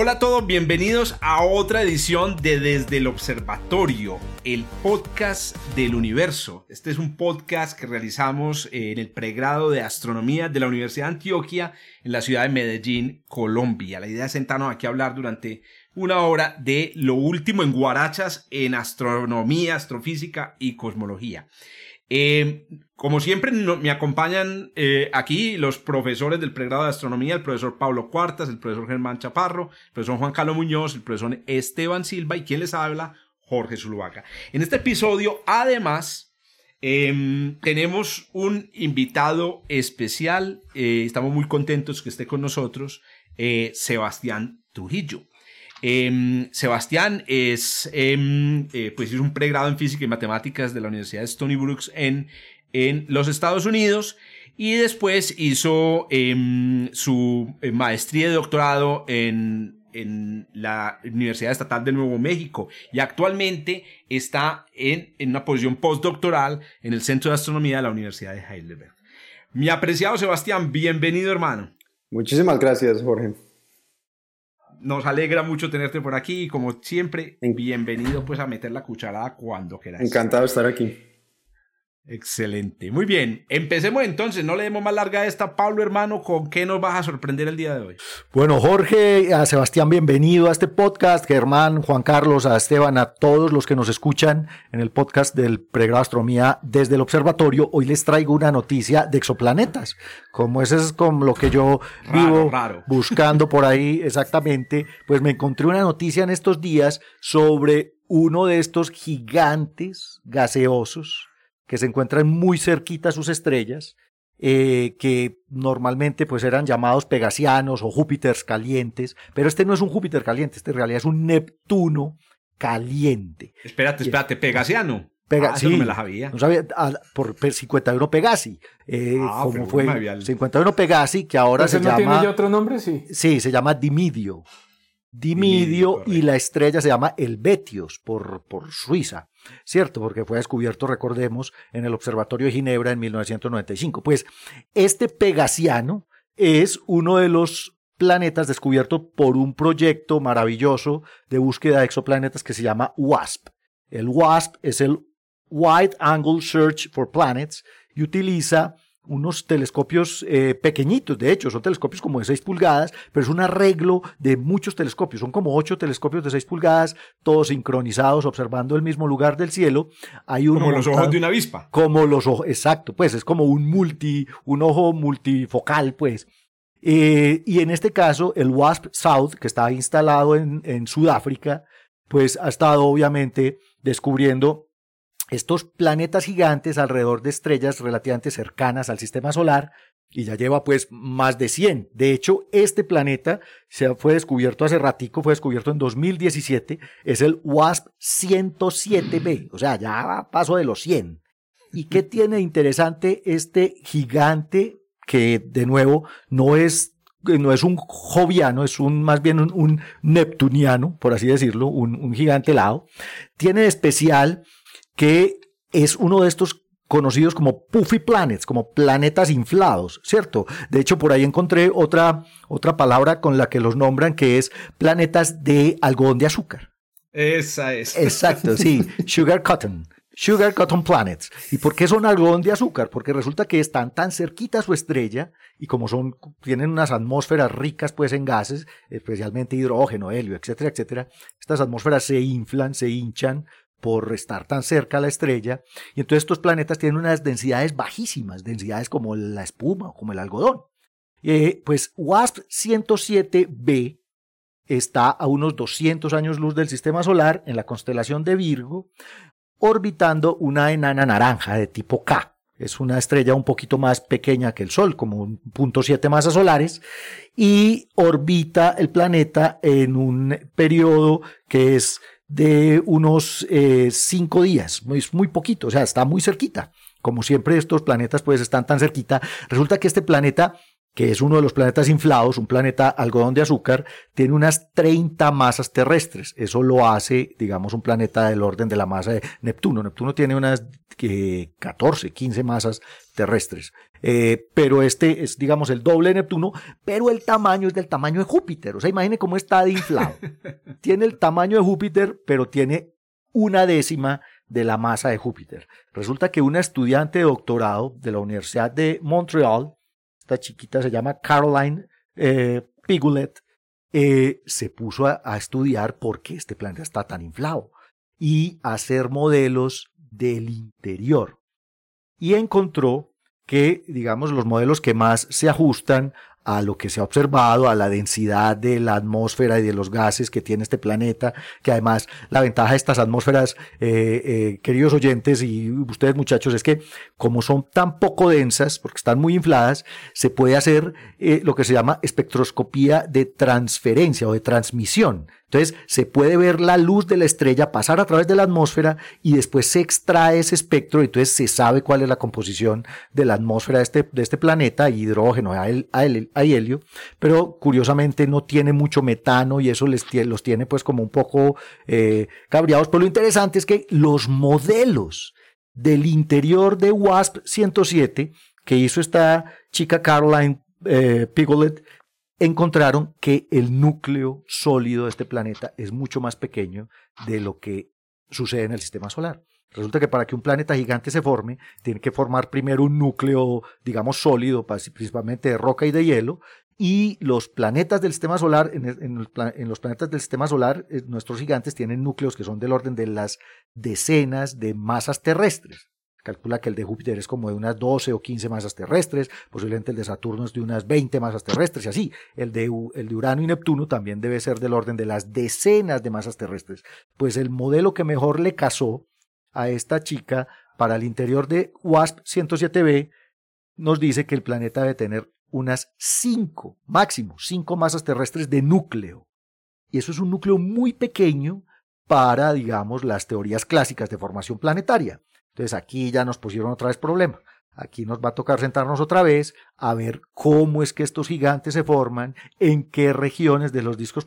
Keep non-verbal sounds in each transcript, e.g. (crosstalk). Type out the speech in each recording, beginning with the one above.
Hola a todos, bienvenidos a otra edición de Desde el Observatorio, el podcast del universo. Este es un podcast que realizamos en el pregrado de astronomía de la Universidad de Antioquia en la ciudad de Medellín, Colombia. La idea es sentarnos aquí a hablar durante una hora de lo último en guarachas en astronomía, astrofísica y cosmología. Eh, como siempre, me acompañan eh, aquí los profesores del pregrado de astronomía, el profesor Pablo Cuartas, el profesor Germán Chaparro, el profesor Juan Carlos Muñoz, el profesor Esteban Silva y quien les habla, Jorge Zuluaga. En este episodio, además, em, tenemos un invitado especial. Eh, estamos muy contentos que esté con nosotros, Sebastián Trujillo. Em, Sebastián es, em, eh, pues es un pregrado en física y matemáticas de la Universidad de Stony Brooks en, en los Estados Unidos y después hizo em, su eh, maestría y doctorado en, en la Universidad Estatal de Nuevo México y actualmente está en, en una posición postdoctoral en el Centro de Astronomía de la Universidad de Heidelberg. Mi apreciado Sebastián, bienvenido hermano. Muchísimas gracias, Jorge nos alegra mucho tenerte por aquí y como siempre, bienvenido pues a meter la cucharada cuando quieras. Encantado de estar aquí. Excelente. Muy bien. Empecemos entonces. No le demos más larga a esta. Pablo, hermano, ¿con qué nos vas a sorprender el día de hoy? Bueno, Jorge, a Sebastián, bienvenido a este podcast. Germán, Juan Carlos, a Esteban, a todos los que nos escuchan en el podcast del pregrado Astronomía desde el observatorio. Hoy les traigo una noticia de exoplanetas. Como ese es como lo que yo vivo (laughs) buscando por ahí exactamente, pues me encontré una noticia en estos días sobre uno de estos gigantes gaseosos que se encuentran muy cerquita a sus estrellas, eh, que normalmente pues eran llamados pegasianos o Júpiters calientes, pero este no es un Júpiter caliente, este en realidad es un Neptuno caliente. Espérate, espérate, pegasiano. Pega, ah, no me la sabía. No sabía ah, por 51 Pegasi. Eh, ah, como fue 51 Pegasi, que ahora se no llama. ¿Tiene ya otro nombre? Sí. Sí, se llama Dimidio. Dimidio, y la estrella se llama Helvetios por, por Suiza, ¿cierto? Porque fue descubierto, recordemos, en el Observatorio de Ginebra en 1995. Pues este Pegasiano es uno de los planetas descubierto por un proyecto maravilloso de búsqueda de exoplanetas que se llama WASP. El WASP es el Wide Angle Search for Planets y utiliza unos telescopios eh, pequeñitos, de hecho, son telescopios como de 6 pulgadas, pero es un arreglo de muchos telescopios, son como 8 telescopios de 6 pulgadas, todos sincronizados, observando el mismo lugar del cielo. Hay como los ojos de una avispa. Como los ojos, exacto, pues es como un multi, un ojo multifocal, pues. Eh, y en este caso, el WASP South, que está instalado en, en Sudáfrica, pues ha estado obviamente descubriendo estos planetas gigantes alrededor de estrellas relativamente cercanas al sistema solar y ya lleva pues más de 100. De hecho, este planeta se fue descubierto hace ratico, fue descubierto en 2017, es el WASP 107b, o sea, ya paso de los 100. ¿Y qué tiene interesante este gigante que de nuevo no es no es un joviano, es un más bien un, neptuniano, por así decirlo, un, un gigante helado. Tiene de especial que es uno de estos conocidos como puffy planets, como planetas inflados, ¿cierto? De hecho, por ahí encontré otra, otra palabra con la que los nombran, que es planetas de algodón de azúcar. Esa es. Exacto, sí, (laughs) sugar cotton. Sugar Cotton Planets. ¿Y por qué son algodón de azúcar? Porque resulta que están tan cerquita a su estrella y como son, tienen unas atmósferas ricas pues en gases, especialmente hidrógeno, helio, etcétera, etcétera, estas atmósferas se inflan, se hinchan, por estar tan cerca a la estrella, y entonces estos planetas tienen unas densidades bajísimas, densidades como la espuma o como el algodón. Eh, pues WASP 107b está a unos 200 años luz del sistema solar en la constelación de Virgo, orbitando una enana naranja de tipo K. Es una estrella un poquito más pequeña que el Sol, como un punto siete masas solares, y orbita el planeta en un periodo que es de unos eh, cinco días, es muy poquito, o sea, está muy cerquita. Como siempre estos planetas pues están tan cerquita, resulta que este planeta que es uno de los planetas inflados, un planeta algodón de azúcar, tiene unas 30 masas terrestres. Eso lo hace, digamos, un planeta del orden de la masa de Neptuno. Neptuno tiene unas 14, 15 masas terrestres. Eh, pero este es, digamos, el doble de Neptuno, pero el tamaño es del tamaño de Júpiter. O sea, imagine cómo está de inflado. (laughs) tiene el tamaño de Júpiter, pero tiene una décima de la masa de Júpiter. Resulta que una estudiante de doctorado de la Universidad de Montreal esta chiquita se llama Caroline eh, Pigulet, eh, se puso a, a, estudiar por qué este planeta está tan inflado y hacer modelos del interior. Y encontró que, digamos, los modelos que más se ajustan a lo que se ha observado, a la densidad de la atmósfera y de los gases que tiene este planeta, que además la ventaja de estas atmósferas, eh, eh, queridos oyentes y ustedes muchachos, es que como son tan poco densas, porque están muy infladas, se puede hacer eh, lo que se llama espectroscopía de transferencia o de transmisión. Entonces se puede ver la luz de la estrella pasar a través de la atmósfera y después se extrae ese espectro y entonces se sabe cuál es la composición de la atmósfera de este, de este planeta, hidrógeno, hay helio, pero curiosamente no tiene mucho metano y eso les, los tiene pues como un poco eh, cabreados. Pero lo interesante es que los modelos del interior de WASP 107 que hizo esta chica Caroline eh, Pigolet, encontraron que el núcleo sólido de este planeta es mucho más pequeño de lo que sucede en el sistema solar. Resulta que para que un planeta gigante se forme, tiene que formar primero un núcleo, digamos, sólido, principalmente de roca y de hielo, y los planetas del sistema solar, en, los planetas del sistema solar, eh, nuestros gigantes tienen núcleos que son del orden de las decenas de masas terrestres calcula que el de Júpiter es como de unas 12 o 15 masas terrestres, posiblemente el de Saturno es de unas 20 masas terrestres y así. El de, el de Urano y Neptuno también debe ser del orden de las decenas de masas terrestres. Pues el modelo que mejor le casó a esta chica para el interior de WASP 107b nos dice que el planeta debe tener unas 5, máximo 5 masas terrestres de núcleo. Y eso es un núcleo muy pequeño para, digamos, las teorías clásicas de formación planetaria. Entonces aquí ya nos pusieron otra vez problema. Aquí nos va a tocar sentarnos otra vez a ver cómo es que estos gigantes se forman, en qué regiones de los discos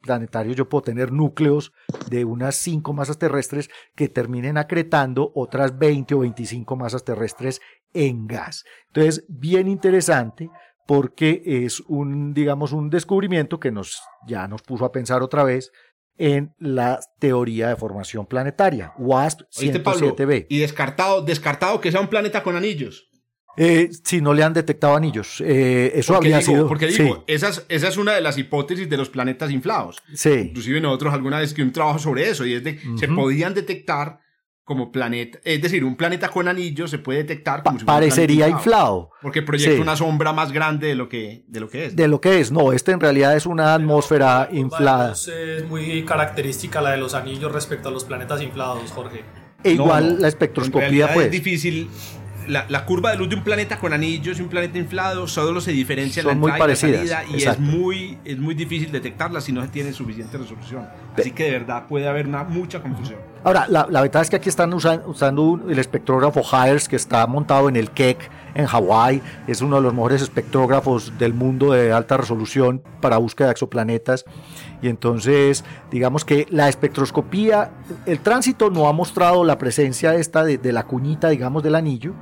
planetarios yo puedo tener núcleos de unas 5 masas terrestres que terminen acretando otras 20 o 25 masas terrestres en gas. Entonces, bien interesante porque es un, digamos, un descubrimiento que nos, ya nos puso a pensar otra vez en la teoría de formación planetaria, WASP 107b. y descartado, descartado que sea un planeta con anillos. Eh, si no le han detectado anillos. Eh, eso había sido. Porque digo, esa, es, esa, es, una de las hipótesis de los planetas inflados. Sí. Inclusive nosotros alguna vez que un trabajo sobre eso, y es de se podían detectar como planeta, es decir, un planeta con anillos se puede detectar como si parecería inflado, porque proyecta una sombra más grande de lo que de lo que es. De lo que es, no, este en realidad es una atmósfera inflada. Es muy característica la de los anillos respecto a los planetas inflados, Jorge. E igual la espectroscopía pues. Es difícil la, curva de luz de un planeta con anillos y un planeta inflado solo se diferencian en la entrada y la salida y es muy, es muy difícil detectarla si no se tiene suficiente resolución. Así que de verdad puede haber una, mucha confusión. Ahora, la, la verdad es que aquí están usando el espectrógrafo Hires que está montado en el Keck en Hawái. Es uno de los mejores espectrógrafos del mundo de alta resolución para búsqueda de exoplanetas. Y entonces, digamos que la espectroscopía, el tránsito no ha mostrado la presencia esta de, de la cuñita, digamos, del anillo,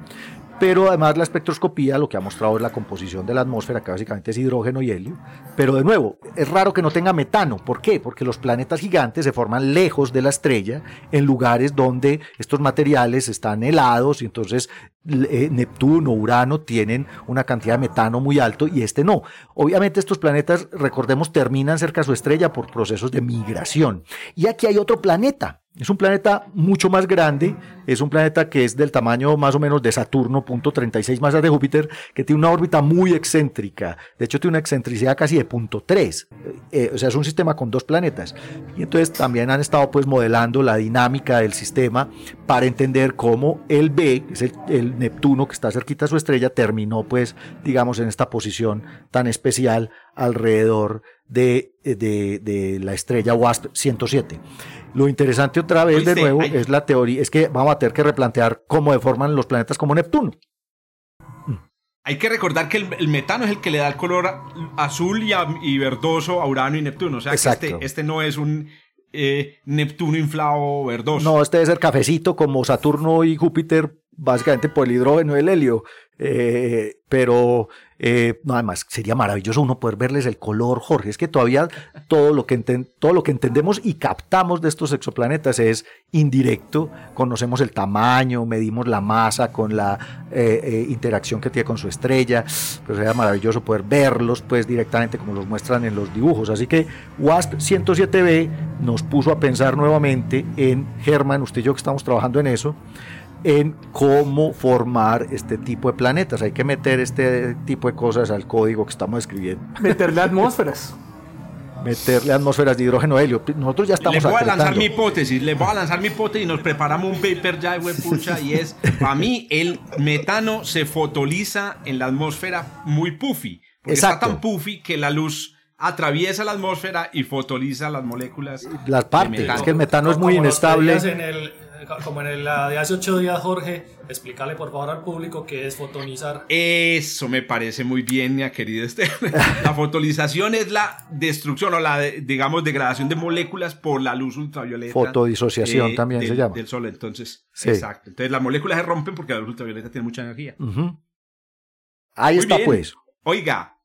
pero además la espectroscopía lo que ha mostrado es la composición de la atmósfera, que básicamente es hidrógeno y helio. Pero de nuevo, es raro que no tenga metano. ¿Por qué? Porque los planetas gigantes se forman lejos de la estrella, en lugares donde estos materiales están helados y entonces eh, Neptuno, Urano tienen una cantidad de metano muy alto y este no. Obviamente estos planetas, recordemos, terminan cerca de su estrella por procesos de migración. Y aquí hay otro planeta, es un planeta mucho más grande, es un planeta que es del tamaño más o menos de Saturno, punto 36 masas de Júpiter, que tiene una órbita muy excéntrica, de hecho tiene una excentricidad casi de punto 3, eh, o sea, es un sistema con dos planetas. Y entonces también han estado pues modelando la dinámica del sistema para entender cómo el B, que es el, Neptuno que está cerquita a su estrella, terminó pues, digamos, en esta posición tan especial alrededor de, de, de la estrella WASP 107. Lo interesante otra vez de nuevo es la teoría, es que vamos a tener que replantear cómo deforman los planetas como Neptuno. Hay que recordar que el, el metano es el que le da el color azul y, a- y verdoso a Urano y Neptuno. O sea, que este, este no es un eh, Neptuno inflado verdoso. No, este debe ser cafecito como Saturno y Júpiter, básicamente por el hidrógeno y el helio. Eh, pero eh, no, además sería maravilloso uno poder verles el color, Jorge. Es que todavía todo lo que, todo lo que entendemos y captamos de estos exoplanetas es indirecto. Conocemos el tamaño, medimos la masa con la eh, eh, interacción que tiene con su estrella. Pero sería maravilloso poder verlos pues directamente como los muestran en los dibujos. Así que WASP 107b nos puso a pensar nuevamente en Germán, usted y yo que estamos trabajando en eso en cómo formar este tipo de planetas. Hay que meter este tipo de cosas al código que estamos escribiendo. Meterle atmósferas. Meterle atmósferas de hidrógeno helio. Nosotros ya estamos les voy a lanzar mi hipótesis, les voy a lanzar mi hipótesis y nos preparamos un paper ya, güey, pucha, y es, para mí, el metano se fotoliza en la atmósfera muy puffy, porque Exacto. está tan puffy que la luz atraviesa la atmósfera y fotoliza las moléculas. Las de partes, metano. es que el metano es muy inestable. pedías en el- como en el la de hace ocho días, Jorge, explícale por favor al público qué es fotonizar. Eso me parece muy bien, mi querido Esteban. (laughs) La fotolización es la destrucción o la, de- digamos, degradación de moléculas por la luz ultravioleta. Fotodisociación también del- se llama. Del sol, entonces. Sí. Exacto. Entonces las moléculas se rompen porque la luz ultravioleta tiene mucha energía. Ahí Muy está bien. pues. Oiga,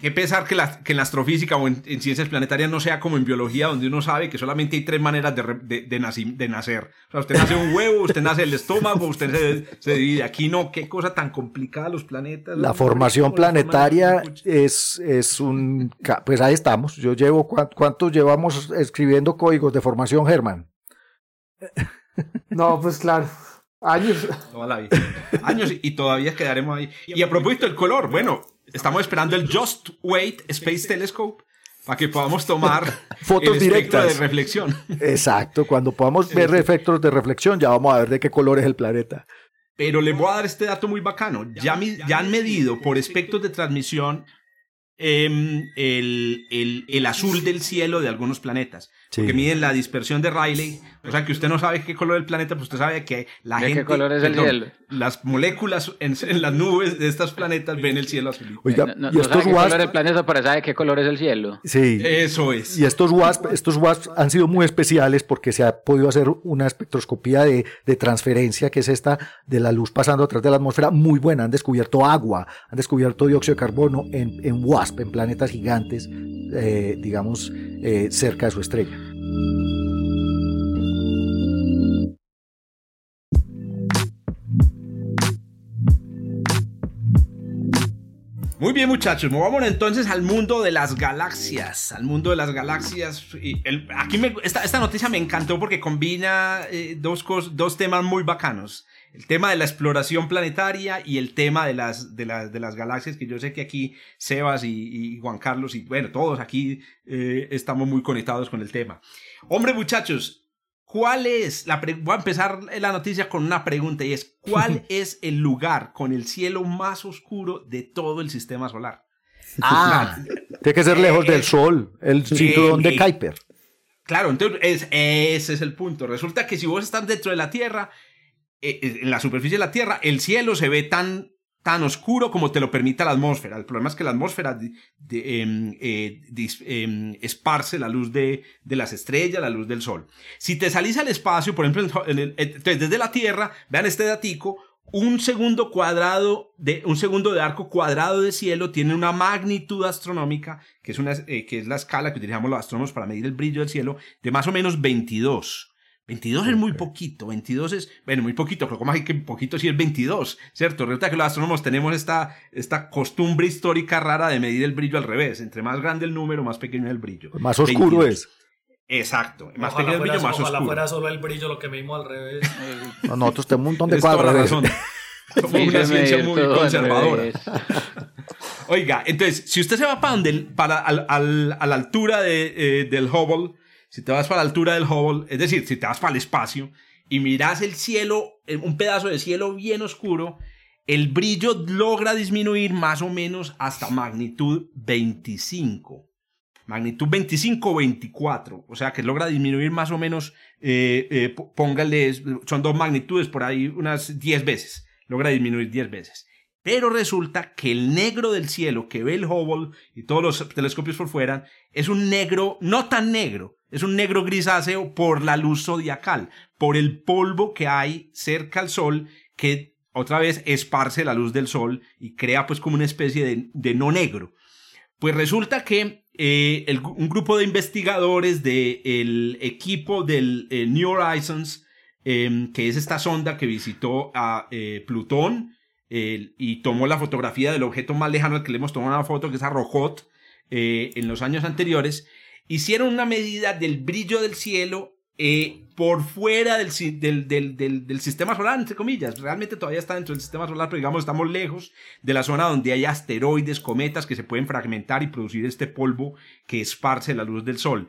qué pesar que, la, que en la astrofísica o en, en ciencias planetarias no sea como en biología, donde uno sabe que solamente hay tres maneras de, re- de, de naci- de nacer. O sea, usted nace un huevo, usted nace el estómago, usted se, se divide. Aquí no, qué cosa tan complicada los planetas. La formación planetaria es, es un... Pues ahí estamos. Yo llevo... ¿cuán- ¿Cuántos llevamos escribiendo códigos de formación, Germán? (laughs) No, pues claro. Años. Toda la vida. Años y- y todavía quedaremos ahí. Y a propósito del color, bueno, estamos esperando el Just Wait Space Telescope para que podamos tomar (laughs) Fotos el directas. de reflexión. Exacto. Cuando podamos ver efectos de reflexión, ya vamos a ver de qué color es el planeta. Pero les voy a dar este dato muy bacano. Ya, ya han medido por espectros de transmisión em, el, el- el azul del cielo de algunos planetas. Sí. Porque miden la dispersión de Rayleigh. O sea que usted no sabe qué color es el planeta, pues usted sabe que la ¿De qué gente. color es el cielo? Las moléculas en, en las nubes de estos planetas ven el cielo azul. Oiga, No, no- y no estos sabe qué WASP... color es el planeta, pero sabe qué color es el cielo. Sí. Eso es. Y estos WASP, estos WASP han sido muy especiales porque se ha podido hacer una espectroscopía de, de transferencia, que es esta de la luz pasando a través de la atmósfera, muy buena. Han descubierto agua, han descubierto dióxido de carbono en, en WASP, en planetas gigantes, eh, digamos, eh, cerca de su estrella. Muy bien, muchachos, movámonos entonces al mundo de las galaxias. Al mundo de las galaxias. Aquí esta, esta noticia me encantó porque combina eh, dos, dos temas muy bacanos. El tema de la exploración planetaria y el tema de las, de las, de las galaxias, que yo sé que aquí Sebas y, y Juan Carlos y bueno, todos aquí eh, estamos muy conectados con el tema. Hombre, muchachos, ¿Cuál es? La pre- voy a empezar la noticia con una pregunta y es, ¿cuál (laughs) es el lugar con el cielo más oscuro de todo el sistema solar? Ah, tiene que ser lejos del Sol, el cinturón de Kuiper. Claro, entonces es- ese es el punto. Resulta que si vos estás dentro de la Tierra, en la superficie de la Tierra, el cielo se ve tan, tan oscuro como te lo permite la atmósfera. El problema es que la atmósfera de- em, eh, em, esparce la luz de, de las estrellas, la luz del sol. Si te salís al espacio, por ejemplo, desde la Tierra, vean este datico, un segundo cuadrado de un segundo de arco cuadrado de cielo tiene una magnitud astronómica que es una eh, que es la escala que utilizamos los astrónomos para medir el brillo del cielo de más o menos 22 22 es muy poquito, 22 es, bueno, muy poquito, pero como hay que poquito si es 22, ¿cierto? Resulta que los astrónomos tenemos esta, esta costumbre histórica rara de medir el brillo al revés. Entre más grande el número, más pequeño es el brillo. Más oscuro 22. es. Exacto, más ojalá pequeño el brillo, más ojalá oscuro. fuera solo el brillo lo que mismo al revés. (laughs) No, nosotros tenemos un montón de cuadros. (laughs) Sí, una ciencia muy conservadora. (laughs) Oiga, entonces, si usted se va para, donde, para al- al- a la altura de, eh, del Hubble, si te vas para la altura del Hubble, es decir, si te vas para el espacio y miras el cielo, eh, un pedazo de cielo bien oscuro, el brillo logra disminuir más o menos hasta magnitud 25. magnitud 25 o 24, o sea que logra disminuir más o menos, eh, eh, póngale, son dos magnitudes por ahí, unas 10 veces, logra disminuir 10 veces. Pero resulta que el negro del cielo que ve el Hubble y todos los telescopios por fuera es un negro no tan negro, es un negro grisáceo por la luz zodiacal, por el polvo que hay cerca al Sol que otra vez esparce la luz del Sol y crea pues como una especie de, no negro. Pues resulta que eh, un grupo de investigadores del equipo del eh, New Horizons, em, que es esta sonda que visitó a eh, Plutón y tomó la fotografía del objeto más lejano al que le hemos tomado una foto, que es a Rojot, en los años anteriores, hicieron una medida del brillo del cielo eh, por fuera del, del, del, del, sistema solar, entre comillas. Realmente todavía está dentro del sistema solar, pero digamos estamos lejos de la zona donde hay asteroides, cometas que se pueden fragmentar y producir este polvo que esparce la luz del sol.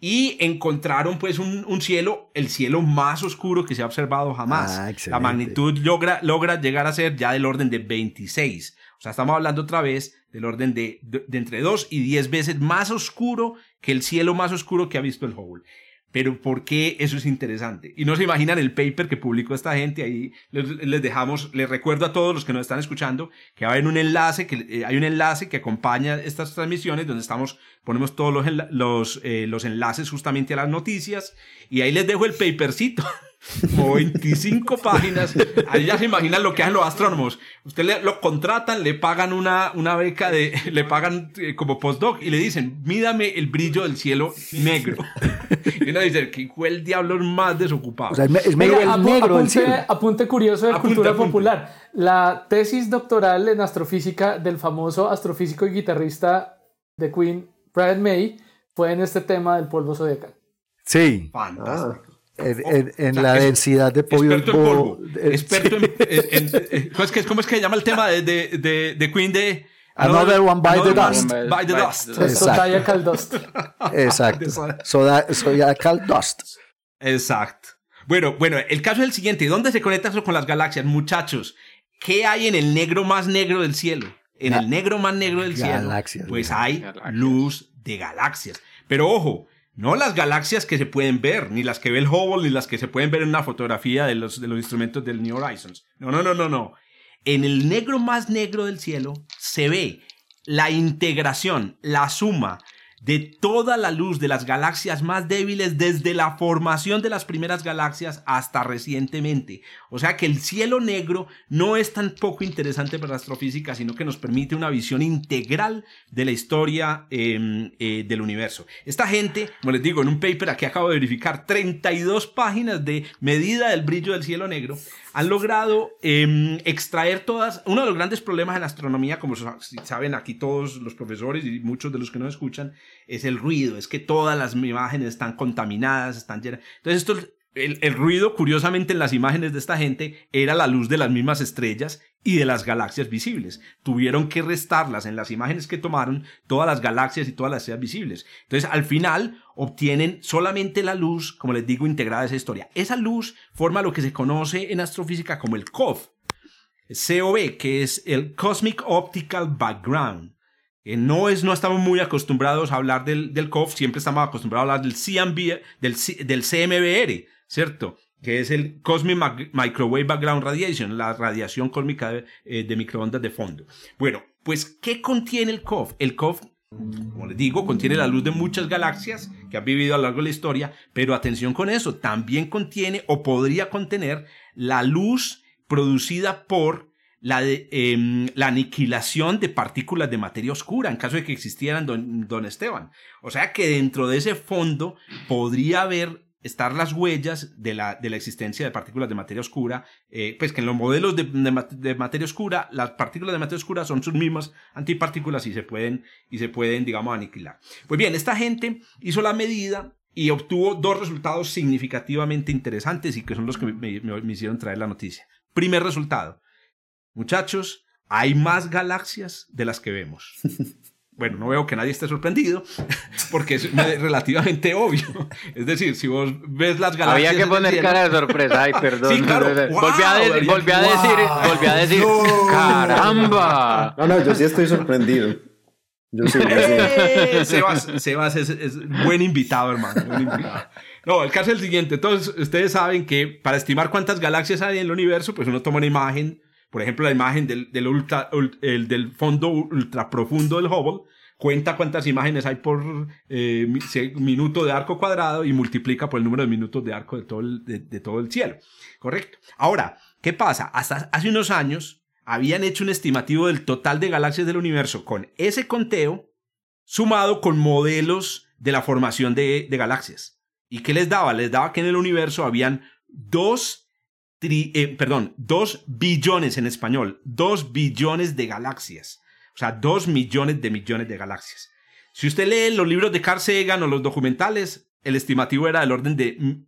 Y encontraron pues un, un cielo, el cielo más oscuro que se ha observado jamás. Ah, la magnitud logra, logra llegar a ser ya del orden de 26. O sea, estamos hablando otra vez del orden de, de, entre 2 y 10 veces más oscuro que el cielo más oscuro que ha visto el Hubble. Pero ¿por qué eso es interesante? Y no se imaginan el paper que publicó esta gente ahí. Les, dejamos, les recuerdo a todos los que nos están escuchando que va a haber un enlace, que eh, hay un enlace que acompaña estas transmisiones donde estamos, ponemos todos los, los, eh, los enlaces justamente a las noticias. Y ahí les dejo el papercito. (laughs) Como 25 páginas. Ahí ya se imaginan lo que hacen los astrónomos. Usted le, lo contratan, le pagan una, una beca de, le pagan eh, como postdoc y le dicen, mídame el brillo del cielo negro. (laughs) Y uno dice, ¿qué fue el diablo más desocupado? O sea, es me- es medio el apu- negro apunte, cielo. apunte curioso de Apunte, cultura apunte. popular. La tesis doctoral en astrofísica del famoso astrofísico y guitarrista de Queen, Brian May, fue en este tema del polvo zodiacal. Sí, Fantástico. En, en- en O sea, la es- densidad de polvo. Experto en polvo. eh, Experto en, (laughs) en- en- eh, ¿cómo, es que, ¿Cómo es que se llama el tema de, de, de, de Queen de... Another one by the dust. By the dust. Zodiacal Dust. Exacto. (laughs) Zodiacal dust. Exacto. Bueno, bueno, el caso es el siguiente. ¿Dónde se conecta eso con las galaxias? Muchachos, ¿qué hay en el negro más negro del cielo? En el negro más negro del Galaxias, cielo, pues viejo. hay Galaxias. luz de galaxias. Pero ojo, no las galaxias que se pueden ver, ni las que ve el Hubble, ni las que se pueden ver en una fotografía de los, de los instrumentos del New Horizons. No, no, no, no, no. En el negro más negro del cielo se ve la integración, la suma de toda la luz de las galaxias más débiles desde la formación de las primeras galaxias hasta recientemente. O sea que el cielo negro no es tan poco interesante para la astrofísica, sino que nos permite una visión integral de la historia eh, eh, del universo. Esta gente, como les digo, en un paper aquí acabo de verificar 32 páginas de medida del brillo del cielo negro, han logrado eh, extraer todas. Uno de los grandes problemas en astronomía, como sa- saben aquí todos los profesores y muchos de los que nos escuchan, es el ruido. Es que todas las imágenes están contaminadas, están llenas. Entonces, esto, el, ruido, curiosamente, en las imágenes de esta gente era la luz de las mismas estrellas y de las galaxias visibles. Tuvieron que restarlas en las imágenes que tomaron todas las galaxias y todas las estrellas visibles. Entonces, al final, obtienen solamente la luz, como les digo, integrada a esa historia. Esa luz forma lo que se conoce en astrofísica como el COV. COB, que es el Cosmic Optical Background. Eh, no, es, no estamos muy acostumbrados a hablar del, del COV, siempre estamos acostumbrados a hablar del, CMB, del, del CMBR, ¿cierto? Que es el Cosmic Microwave Background Radiation, la radiación cósmica de, eh, de microondas de fondo. Bueno, pues, ¿qué contiene el COV? El COV como les digo, contiene la luz de muchas galaxias que han vivido a lo largo de la historia, pero atención con eso, también contiene o podría contener la luz producida por la, de- em, la aniquilación de partículas de materia oscura, en caso de que existieran, don, don Esteban. O sea que dentro de ese fondo podría haber estar las huellas de la, de la existencia de partículas de materia oscura, eh, pues que en los modelos de, de ma- de materia oscura, las partículas de materia oscura son sus mismas antipartículas y se pueden, y se pueden, digamos, aniquilar. Pues bien, esta gente hizo la medida y obtuvo dos resultados significativamente interesantes y que son los que me, me- me hicieron traer la noticia. Primer resultado, muchachos, hay más galaxias de las que vemos. (laughs) Bueno, no veo que nadie esté sorprendido, (laughs) porque es relativamente obvio. Es decir, si vos ves las galaxias... Había que poner cielo- cara de sorpresa. Ay, (laughs) perdón. Sí, claro. volví a, de- Wow, volví a decir, wow. volví a decir, No. caramba. No, no, yo sí estoy sorprendido. Yo sí, yo sí. ¡Eh! (laughs) Sebas, Sebas es, es buen invitado, hermano. buen invitado. No, el caso es el siguiente. Entonces, ustedes saben que para estimar cuántas galaxias hay en el universo, pues uno toma una imagen, por ejemplo, la imagen del, del, fondo ultra profundo del Hubble, cuenta cuántas imágenes hay por eh, minuto de arco cuadrado y multiplica por el número de minutos de arco de todo el, de, de todo el cielo. Correcto. Ahora, ¿qué pasa? Hasta hace unos años habían hecho un estimativo del total de galaxias del universo con ese conteo sumado con modelos de la formación de, de galaxias. ¿Y qué les daba? Les daba que en el universo habían dos, eh, perdón, dos billones en español, dos billones de galaxias. O sea, dos millones de millones de galaxias. Si usted lee los libros de Carl Sagan o los documentales, el estimativo era del orden de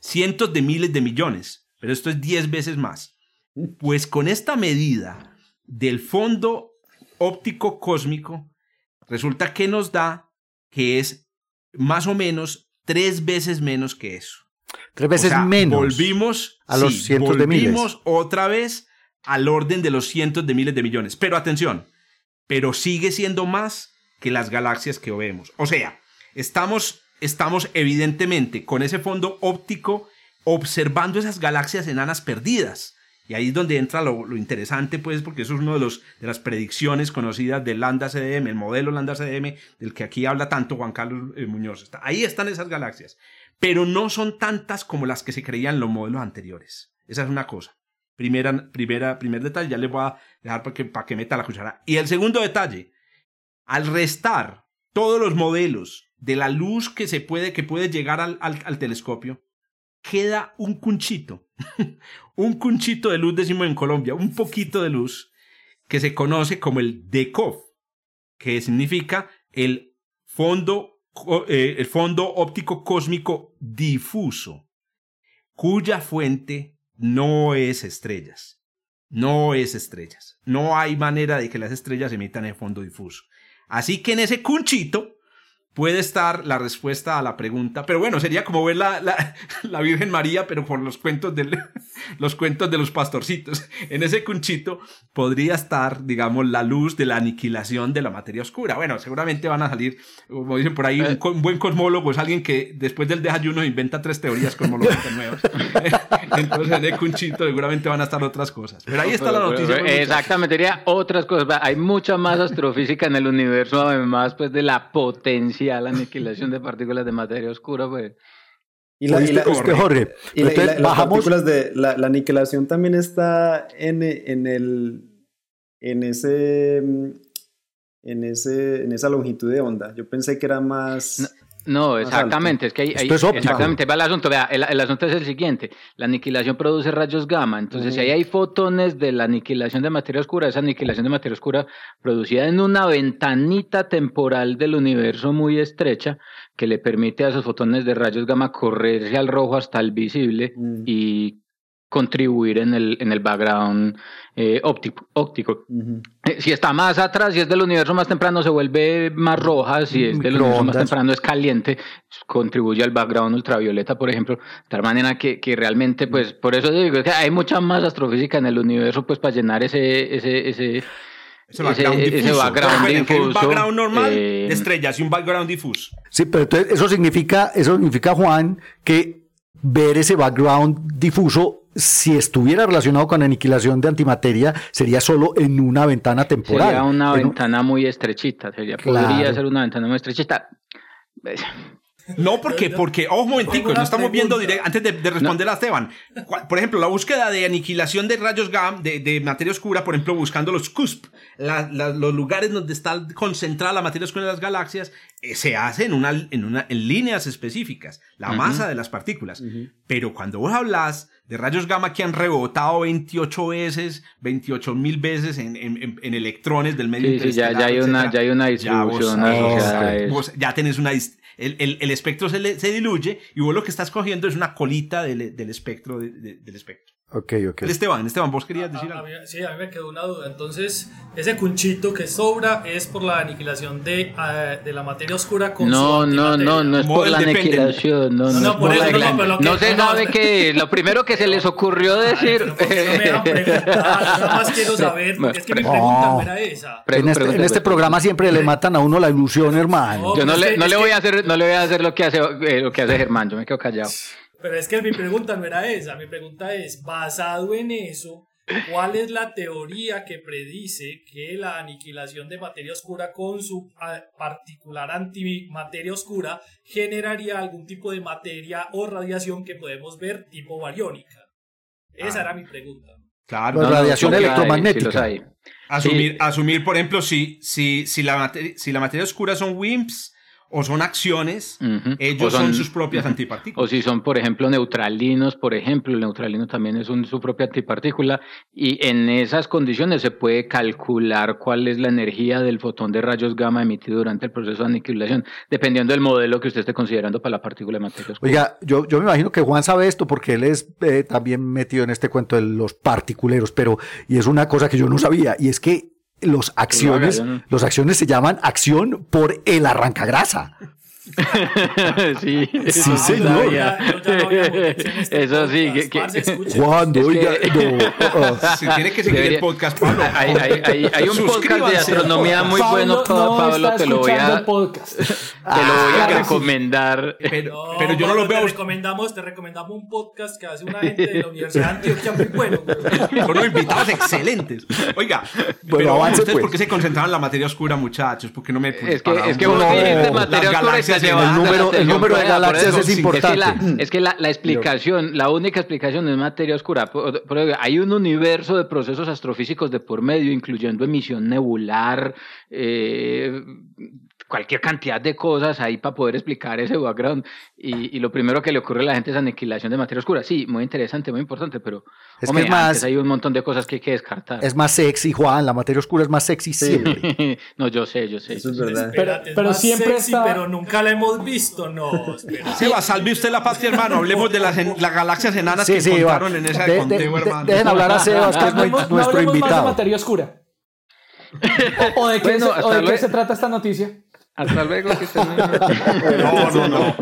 cientos de miles de millones, pero esto es 10 veces más. Pues con esta medida del fondo óptico cósmico, resulta que nos da que es más o menos tres veces menos que eso. Tres veces O sea, menos. Volvimos a los cientos de miles. Volvimos otra vez al orden de los cientos de miles de millones. Pero atención, pero sigue siendo más que las galaxias que vemos. O sea, estamos, estamos evidentemente con ese fondo óptico observando esas galaxias enanas perdidas. Y ahí es donde entra lo, lo interesante, pues, porque eso es una de, los, de las predicciones conocidas del Lambda CDM, el modelo Lambda CDM, del que aquí habla tanto Juan Carlos eh, Muñoz. Está- ahí están esas galaxias. Pero no son tantas como las que se creían los modelos anteriores. Esa es una cosa. Primera, primera, primer detalle, ya les voy a dejar para que, para que meta la cuchara. Y el segundo detalle, al restar todos los modelos de la luz que se puede, que puede llegar al, al- telescopio, queda un cunchito, (laughs) un cunchito de luz, decimos en Colombia, un poquito de luz, que se conoce como el DECOF, que significa el fondo, eh, el fondo óptico cósmico difuso, cuya fuente no es estrellas. No es estrellas. No hay manera de que las estrellas emitan en fondo difuso. Así que en ese cunchito puede estar la respuesta a la pregunta. Pero bueno, sería como ver la, la, (laughs) la Virgen María, pero por los cuentos, del, (laughs) los cuentos de los pastorcitos. En ese cunchito podría estar, digamos, la luz de la aniquilación de la materia oscura. Bueno, seguramente van a salir, como dicen por ahí, un, co- un buen cosmólogo es alguien que después del desayuno inventa tres teorías cosmológicas nuevas. (laughs) Entonces en el cunchito seguramente van a estar otras cosas. Pero ahí está la noticia. pero-. Exactamente, diría otras cosas. Hay mucha más astrofísica en el universo, además pues de la potencial aniquilación de partículas de materia oscura, pues. Y la, y la- Este, Jorge, y la- y entonces la- las bajamos. partículas de la, la aniquilación también está en, en el en ese en ese en esa longitud de onda. Yo pensé que era más No, Más exactamente, es que hay, hay- Esto es óptico. exactamente, va el asunto, vea, el, el asunto es el siguiente, la aniquilación produce rayos gamma, entonces si ahí hay fotones de la aniquilación de materia oscura, esa aniquilación de materia oscura producida en una ventanita temporal del universo muy estrecha que le permite a esos fotones de rayos gamma correrse al rojo hasta el visible Mm. y contribuir en el, en el background eh, óptico, óptico. Ujú. Eh, Si está más atrás, si es del universo más temprano, se vuelve más roja. Si es del universo más temprano, es caliente. Contribuye al background ultravioleta, por ejemplo. De tal manera que, que realmente, pues, por eso digo que hay mucha más astrofísica en el universo, pues, para llenar ese, ese, ese, Ese background ese- ese difuso. background Recuerden que hay un difuso, background normal eh, de estrellas y un background difuso. Sí, pero entonces eso significa, eso significa, Juan, que ver ese background difuso, si estuviera relacionado con aniquilación de antimateria, sería solo en una ventana temporal. Sería una En un- ventana muy estrechita. Sería, Claro. Podría ser una ventana muy estrechita. No, porque, porque, ojo un momentico, no estamos viendo pregunta. direct- antes de, de responder a Esteban. Por ejemplo, la búsqueda de aniquilación de rayos gamma, de, de materia oscura, por ejemplo, buscando los cusp, la- la- los lugares donde está concentrada la materia oscura de las galaxias, eh, se hace en, una, en, una, en líneas específicas, la masa de las partículas. Pero cuando vos hablas de rayos gamma que han rebotado 28 veces, 28 mil veces en, en- en- electrones del medio Sí, sí, ya, ya, hay una, ya hay una ya vos distribución asociada a eso. vos ya tenés una el, el- el espectro se, le- se diluye y vos lo que estás cogiendo es una colita del, del espectro de- de- del espectro. Ok, ok. Esteban, Esteban, vos querías decir A- a algo. mí- sí, a mí me quedó una duda. Entonces, ese cunchito que sobra es por la aniquilación de, ah, de la materia oscura con su No, no, no, no es por la aniquilación. No, No, no, no, es por por eso, la no, aniquilación. pero que- No se no, sabe no. que lo primero que se les ocurrió Ay, decir. pero ¿por qué no me (laughs) preguntar? Nada más quiero saber, porque es que mi No. pregunta no era esa. En este, en este programa siempre le matan a uno la ilusión, hermano. Yo no Es le, que- no es le que- voy a hacer, no le voy a hacer lo que hace, eh, lo que hace Germán. Yo me quedo callado. Pero es que mi pregunta no era esa. Mi pregunta es, basado en eso, ¿cuál es la teoría que predice que la aniquilación de materia oscura con su particular antimateria oscura generaría algún tipo de materia o radiación que podemos ver tipo bariónica? Esa Ah. era mi pregunta. Claro. Pues No, no, radiación sí los hay, electromagnética. sí. Asumir, Sí. asumir, por ejemplo, si, si, si, la materia, si la materia oscura son WIMPs o son acciones, ellos son, son- sus propias (laughs) antipartículas. O si son, por ejemplo, neutralinos, por ejemplo, el neutralino también es un- su propia antipartícula y en esas condiciones se puede calcular cuál es la energía del fotón de rayos gamma emitido durante el proceso de aniquilación, dependiendo del modelo que usted esté considerando para la partícula de materia oscura. Oiga, yo, yo me imagino que Juan sabe esto porque él es eh, también metido en este cuento de los particuleros, pero y es una cosa que yo no sabía y es que los acciones, los acciones se llaman acción por el arrancagrasa. (laughs) sí, Sí, Ah, señor. ya, ya, ya no (laughs) este Eso sí, que- que-. Cuando, Es oiga, que- no, ah, (laughs) ah. Si tiene que seguir Debería- el podcast, Pablo. Hay, hay- hay- hay un podcast de astronomía muy bueno, Pa- no Pablo, te lo voy a, podcast. te lo voy a Ah, recomendar. Pero, pero yo no los veo. Te recomendamos, te recomendamos un podcast que hace una gente de la Universidad de Antioquia muy bueno. Con unos invitados excelentes. Oiga, Bueno, pero avance, ¿ustedes pues. por qué se concentraban en la materia oscura, muchachos? ¿Por qué no me Es que, es que vos dijiste materia oscura galaxias el número- el número de galaxias eso. es Es que importante. la, es que la, la explicación, la única explicación es materia oscura. Por- por- hay un universo de procesos astrofísicos de por medio, incluyendo emisión nebular, eh, cualquier cantidad de cosas ahí para poder explicar ese background. Y, y lo primero que le ocurre a la gente es aniquilación de materia oscura. Sí, muy interesante, muy importante, pero Es que hombre, es más- antes hay un montón de cosas que hay que descartar. Es más sexy, Juan, la materia oscura es más sexy siempre. (laughs) no, yo sé, yo sé. Eso es verdad. Espérate, es pero más siempre sexy, está- pero nunca la hemos visto. No. Seba, salve usted la patria, hermano. Hablemos de las, en- las galaxias enanas Sí, que sí, va. encontraron en ese De- de- conteo, de- hermano. dejen hablar a Sebas, que es nuestro no hablemos más de invitado. materia oscura. (laughs) O, o de qué, Bueno, se, o de qué se trata esta noticia. Hasta luego. Que (laughs) bien. No, no, no.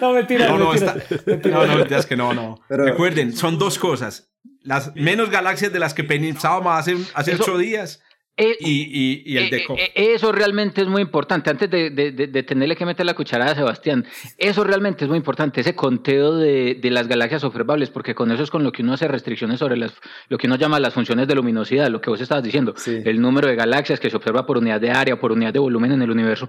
No, mentira, No, no, mentira. está- no, no, es que no, no. Pero- Recuerden, son dos cosas. Las menos galaxias de las que pensábamos hace, hace Eso- ocho días Eh, y, y, y el Eh, deco. eh, Eso realmente es muy importante. Antes de, de- de- de tenerle que meter la cucharada a Sebastián, eso realmente es muy importante, ese conteo de, de las galaxias observables, porque con eso es con lo que uno hace restricciones sobre las, lo que uno llama las funciones de luminosidad, lo que vos estabas diciendo, Sí. el número de galaxias que se observa por unidad de área, por unidad de volumen en el universo.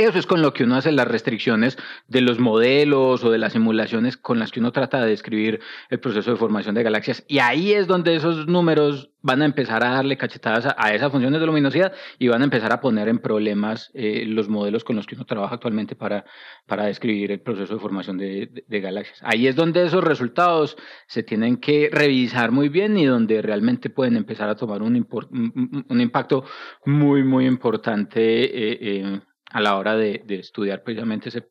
Eso es con lo que uno hace las restricciones de los modelos o de las simulaciones con las que uno trata de describir el proceso de formación de galaxias. Y ahí es donde esos números van a empezar a darle cachetadas a, esas funciones de luminosidad y van a empezar a poner en problemas eh, los modelos con los que uno trabaja actualmente para, para describir el proceso de formación de, galaxias. Ahí es donde esos resultados se tienen que revisar muy bien y donde realmente pueden empezar a tomar un- un impacto muy, muy importante eh, eh, a la hora de, de estudiar precisamente ese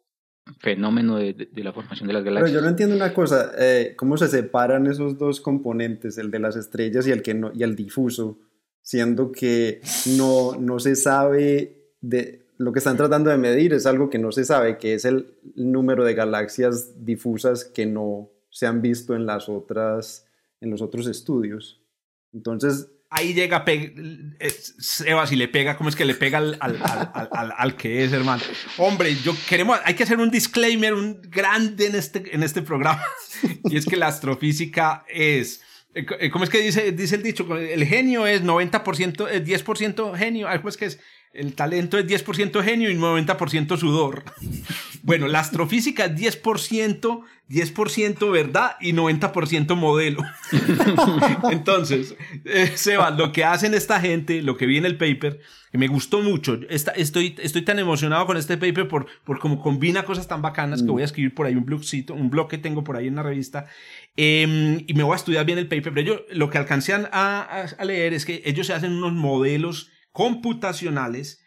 fenómeno de, la formación de las Pero galaxias. yo no entiendo una cosa, eh, ¿cómo se separan esos dos componentes, el de las estrellas y el, que no, y el difuso, siendo que no, no se sabe de lo que están tratando de medir es algo que no se sabe, que es el número de galaxias difusas que no se han visto en las otras, en los otros estudios. Entonces, Ahí llega pe- eh, Sebas y le pega, ¿cómo es que le pega al, al, al, al- que es, hermano? Hombre, yo queremos, hay que hacer un disclaimer, un grande en este, en este programa. Y es que la astrofísica es, eh, eh, ¿cómo es que dice, dice el dicho? El genio es 90%, eh, 10% genio, algo es que es, el talento es 10% genio y 90% sudor. (laughs) Bueno, la astrofísica es 10%, 10% verdad y 90% modelo. (laughs) Entonces, eh, Seba, lo que hacen esta gente, lo que vi en el paper, que me gustó mucho, estoy, estoy tan emocionado con este paper por, por cómo combina cosas tan bacanas que voy a escribir por ahí un blogcito, un blog que tengo por ahí en la revista, eh, y me voy a estudiar bien el paper, pero yo lo que alcancé a leer es que ellos se hacen unos modelos computacionales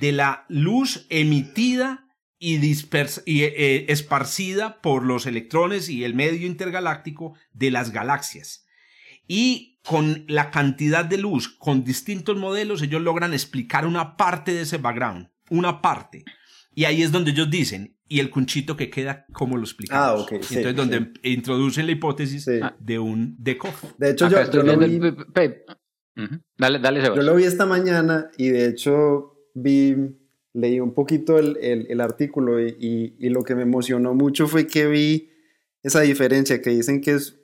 de la luz emitida y, y eh, esparcida por los electrones y el medio intergaláctico de las galaxias. Y con la cantidad de luz, con distintos modelos, ellos logran explicar una parte de ese background, una parte. Y ahí es donde ellos dicen, y el cunchito que queda, como lo explicamos? Ah, ok. Entonces, donde introducen la hipótesis de un decoff. De hecho, yo, lo vi... Dale, dale, Yo lo vi esta mañana y de hecho vi, leí un poquito el, el, artículo y, y, lo que me emocionó mucho fue que vi esa diferencia que dicen que es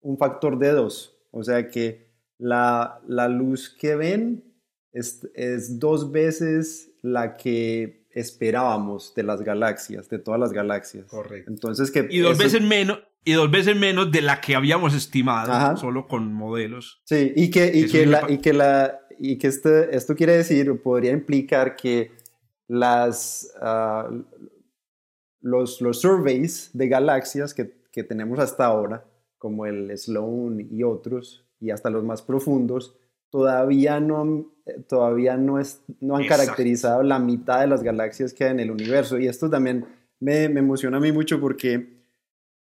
un factor de dos. O sea que la, la luz que ven es, es dos veces la que esperábamos de las galaxias, de todas las galaxias. Correcto. Entonces que y dos veces menos y dos veces menos de la que habíamos estimado solo con modelos. Sí, y que y que la y que la y que este, esto quiere decir podría implicar que las ah, los, los surveys de galaxias que, que tenemos hasta ahora, como el Sloan y otros, y hasta los más profundos, todavía no, todavía no, es, no han caracterizado la mitad de las galaxias que hay en el universo. Y esto también me, me, emociona a mí mucho porque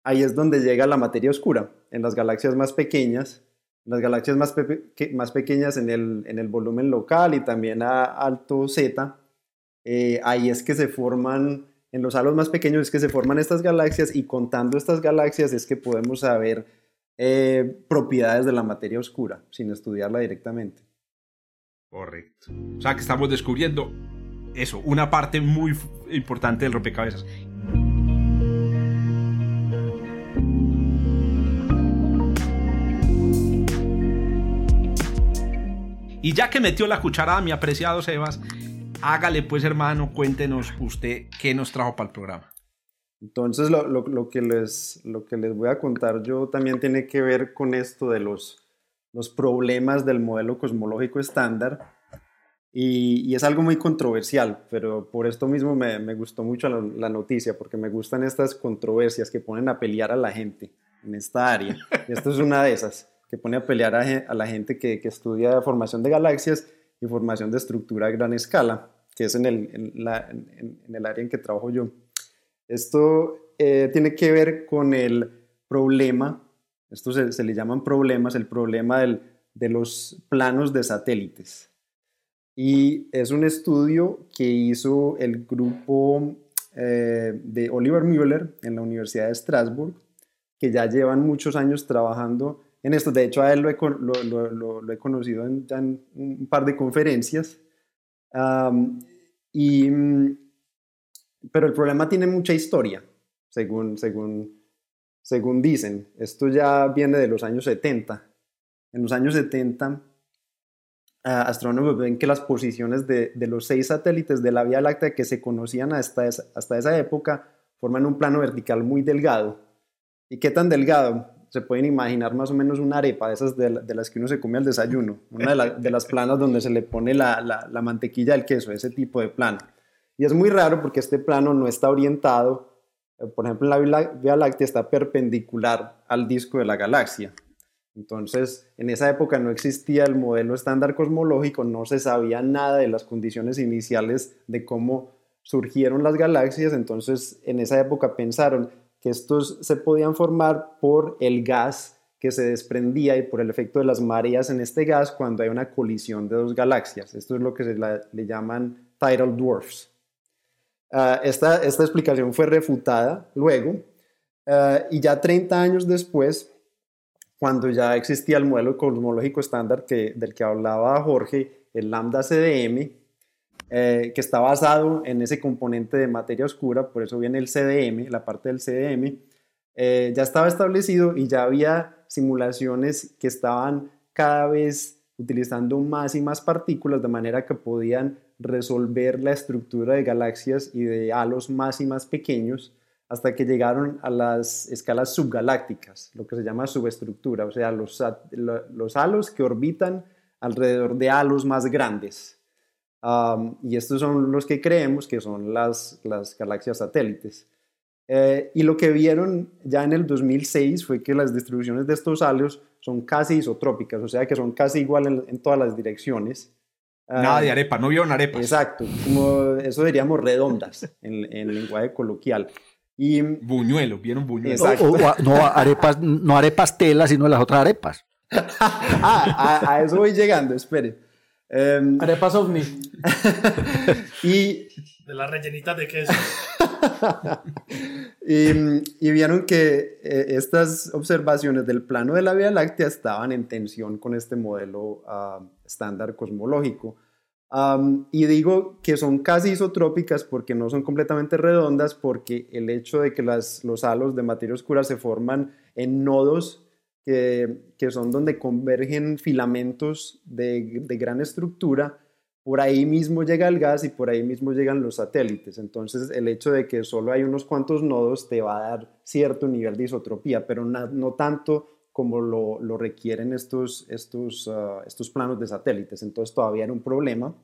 ahí es donde llega la materia oscura, en las galaxias más pequeñas, las galaxias más, más pequeñas en el, en el, volumen local y también a alto Z, eh, ahí es que se forman, en los halos más pequeños es que se forman estas galaxias y contando estas galaxias es que podemos saber eh, propiedades de la materia oscura sin estudiarla directamente. Correcto. O sea que estamos descubriendo eso, una parte muy importante del rompecabezas. Y ya que metió la cucharada, mi apreciado Sebas, hágale pues hermano, cuéntenos usted qué nos trajo para el programa. Entonces, lo, lo, lo, que les, lo que les voy a contar yo también tiene que ver con esto de los, los problemas del modelo cosmológico estándar. Y, y, es algo muy controversial, pero por esto mismo me, me gustó mucho la, noticia, porque me gustan estas controversias que ponen a pelear a la gente en esta área. Y (laughs) esto es una de esas, que pone a pelear a, a la gente que, que, estudia formación de galaxias y formación de estructura a gran escala, que es en el, en la, en, en el área en que trabajo yo. Esto eh, tiene que ver con el problema, esto se, le llaman problemas, el problema de los planos de satélites. Y es un estudio que hizo el grupo eh, de Oliver Müller en la Universidad de Strasbourg, que ya llevan muchos años trabajando en esto. De hecho, a él lo he, conocido en, un par de conferencias. y mm, pero el problema tiene mucha historia, según, dicen. Esto ya viene de los años 70. En los años 70, astrónomos ven que las posiciones de, de, los seis satélites de la Vía Láctea que se conocían hasta esa, hasta esa época forman un plano vertical muy delgado. ¿Y qué tan delgado? Se pueden imaginar más o menos una arepa de esas de, las que uno se come al desayuno, una de, las planas donde se le pone la, la, la mantequilla del queso, ese tipo de plano. Y es muy raro porque este plano no está orientado, eh, por ejemplo, en la Vía Láctea está perpendicular al disco de la galaxia. Entonces, en esa época no existía el modelo estándar cosmológico, no se sabía nada de las condiciones iniciales de cómo surgieron las galaxias, entonces en esa época pensaron que estos se podían formar por el gas que se desprendía y por el efecto de las mareas en este gas cuando hay una colisión de dos galaxias. Esto es lo que se le llaman tidal dwarfs. Ah, esta, esta, explicación fue refutada luego ah, y ya 30 años después, cuando ya existía el modelo cosmológico estándar que, del que hablaba Jorge, el lambda CDM, eh, que está basado en ese componente de materia oscura, por eso viene el CDM, la parte del CDM, eh, ya estaba establecido y ya había simulaciones que estaban cada vez utilizando más y más partículas de manera que podían resolver la estructura de galaxias y de halos más y más pequeños hasta que llegaron a las escalas subgalácticas, lo que se llama subestructura, o sea, los, los halos que orbitan alrededor de halos más grandes. Y estos son los que creemos que son las, las galaxias satélites. Eh, y lo que vieron ya en el 2006 fue que las distribuciones de estos halos son casi isotrópicas, o sea que son casi igual en todas las direcciones Ah, Nada de arepa, no vieron arepas. Exacto, como eso diríamos redondas en, en lenguaje coloquial. Y Buñuelo, vieron buñuelo. Exacto. O- o- no, arepas, no arepas telas, sino las otras arepas. (laughs) ah, a, a eso voy llegando, espere. Em, Arepas ovni. (laughs) y, De las rellenitas de queso. (laughs) y, y vieron que eh, estas observaciones del plano de la Vía Láctea estaban en tensión con este modelo ah, estándar cosmológico. Am, y digo que son casi isotrópicas porque no son completamente redondas, porque el hecho de que las, los halos de materia oscura se forman en nodos que, que son donde convergen filamentos de, de gran estructura, por ahí mismo llega el gas y por ahí mismo llegan los satélites. Entonces el hecho de que solo hay unos cuantos nodos te va a dar cierto nivel de isotropía, pero na- no tanto como lo, lo requieren estos, estos, ah, estos planos de satélites. Entonces todavía era un problema.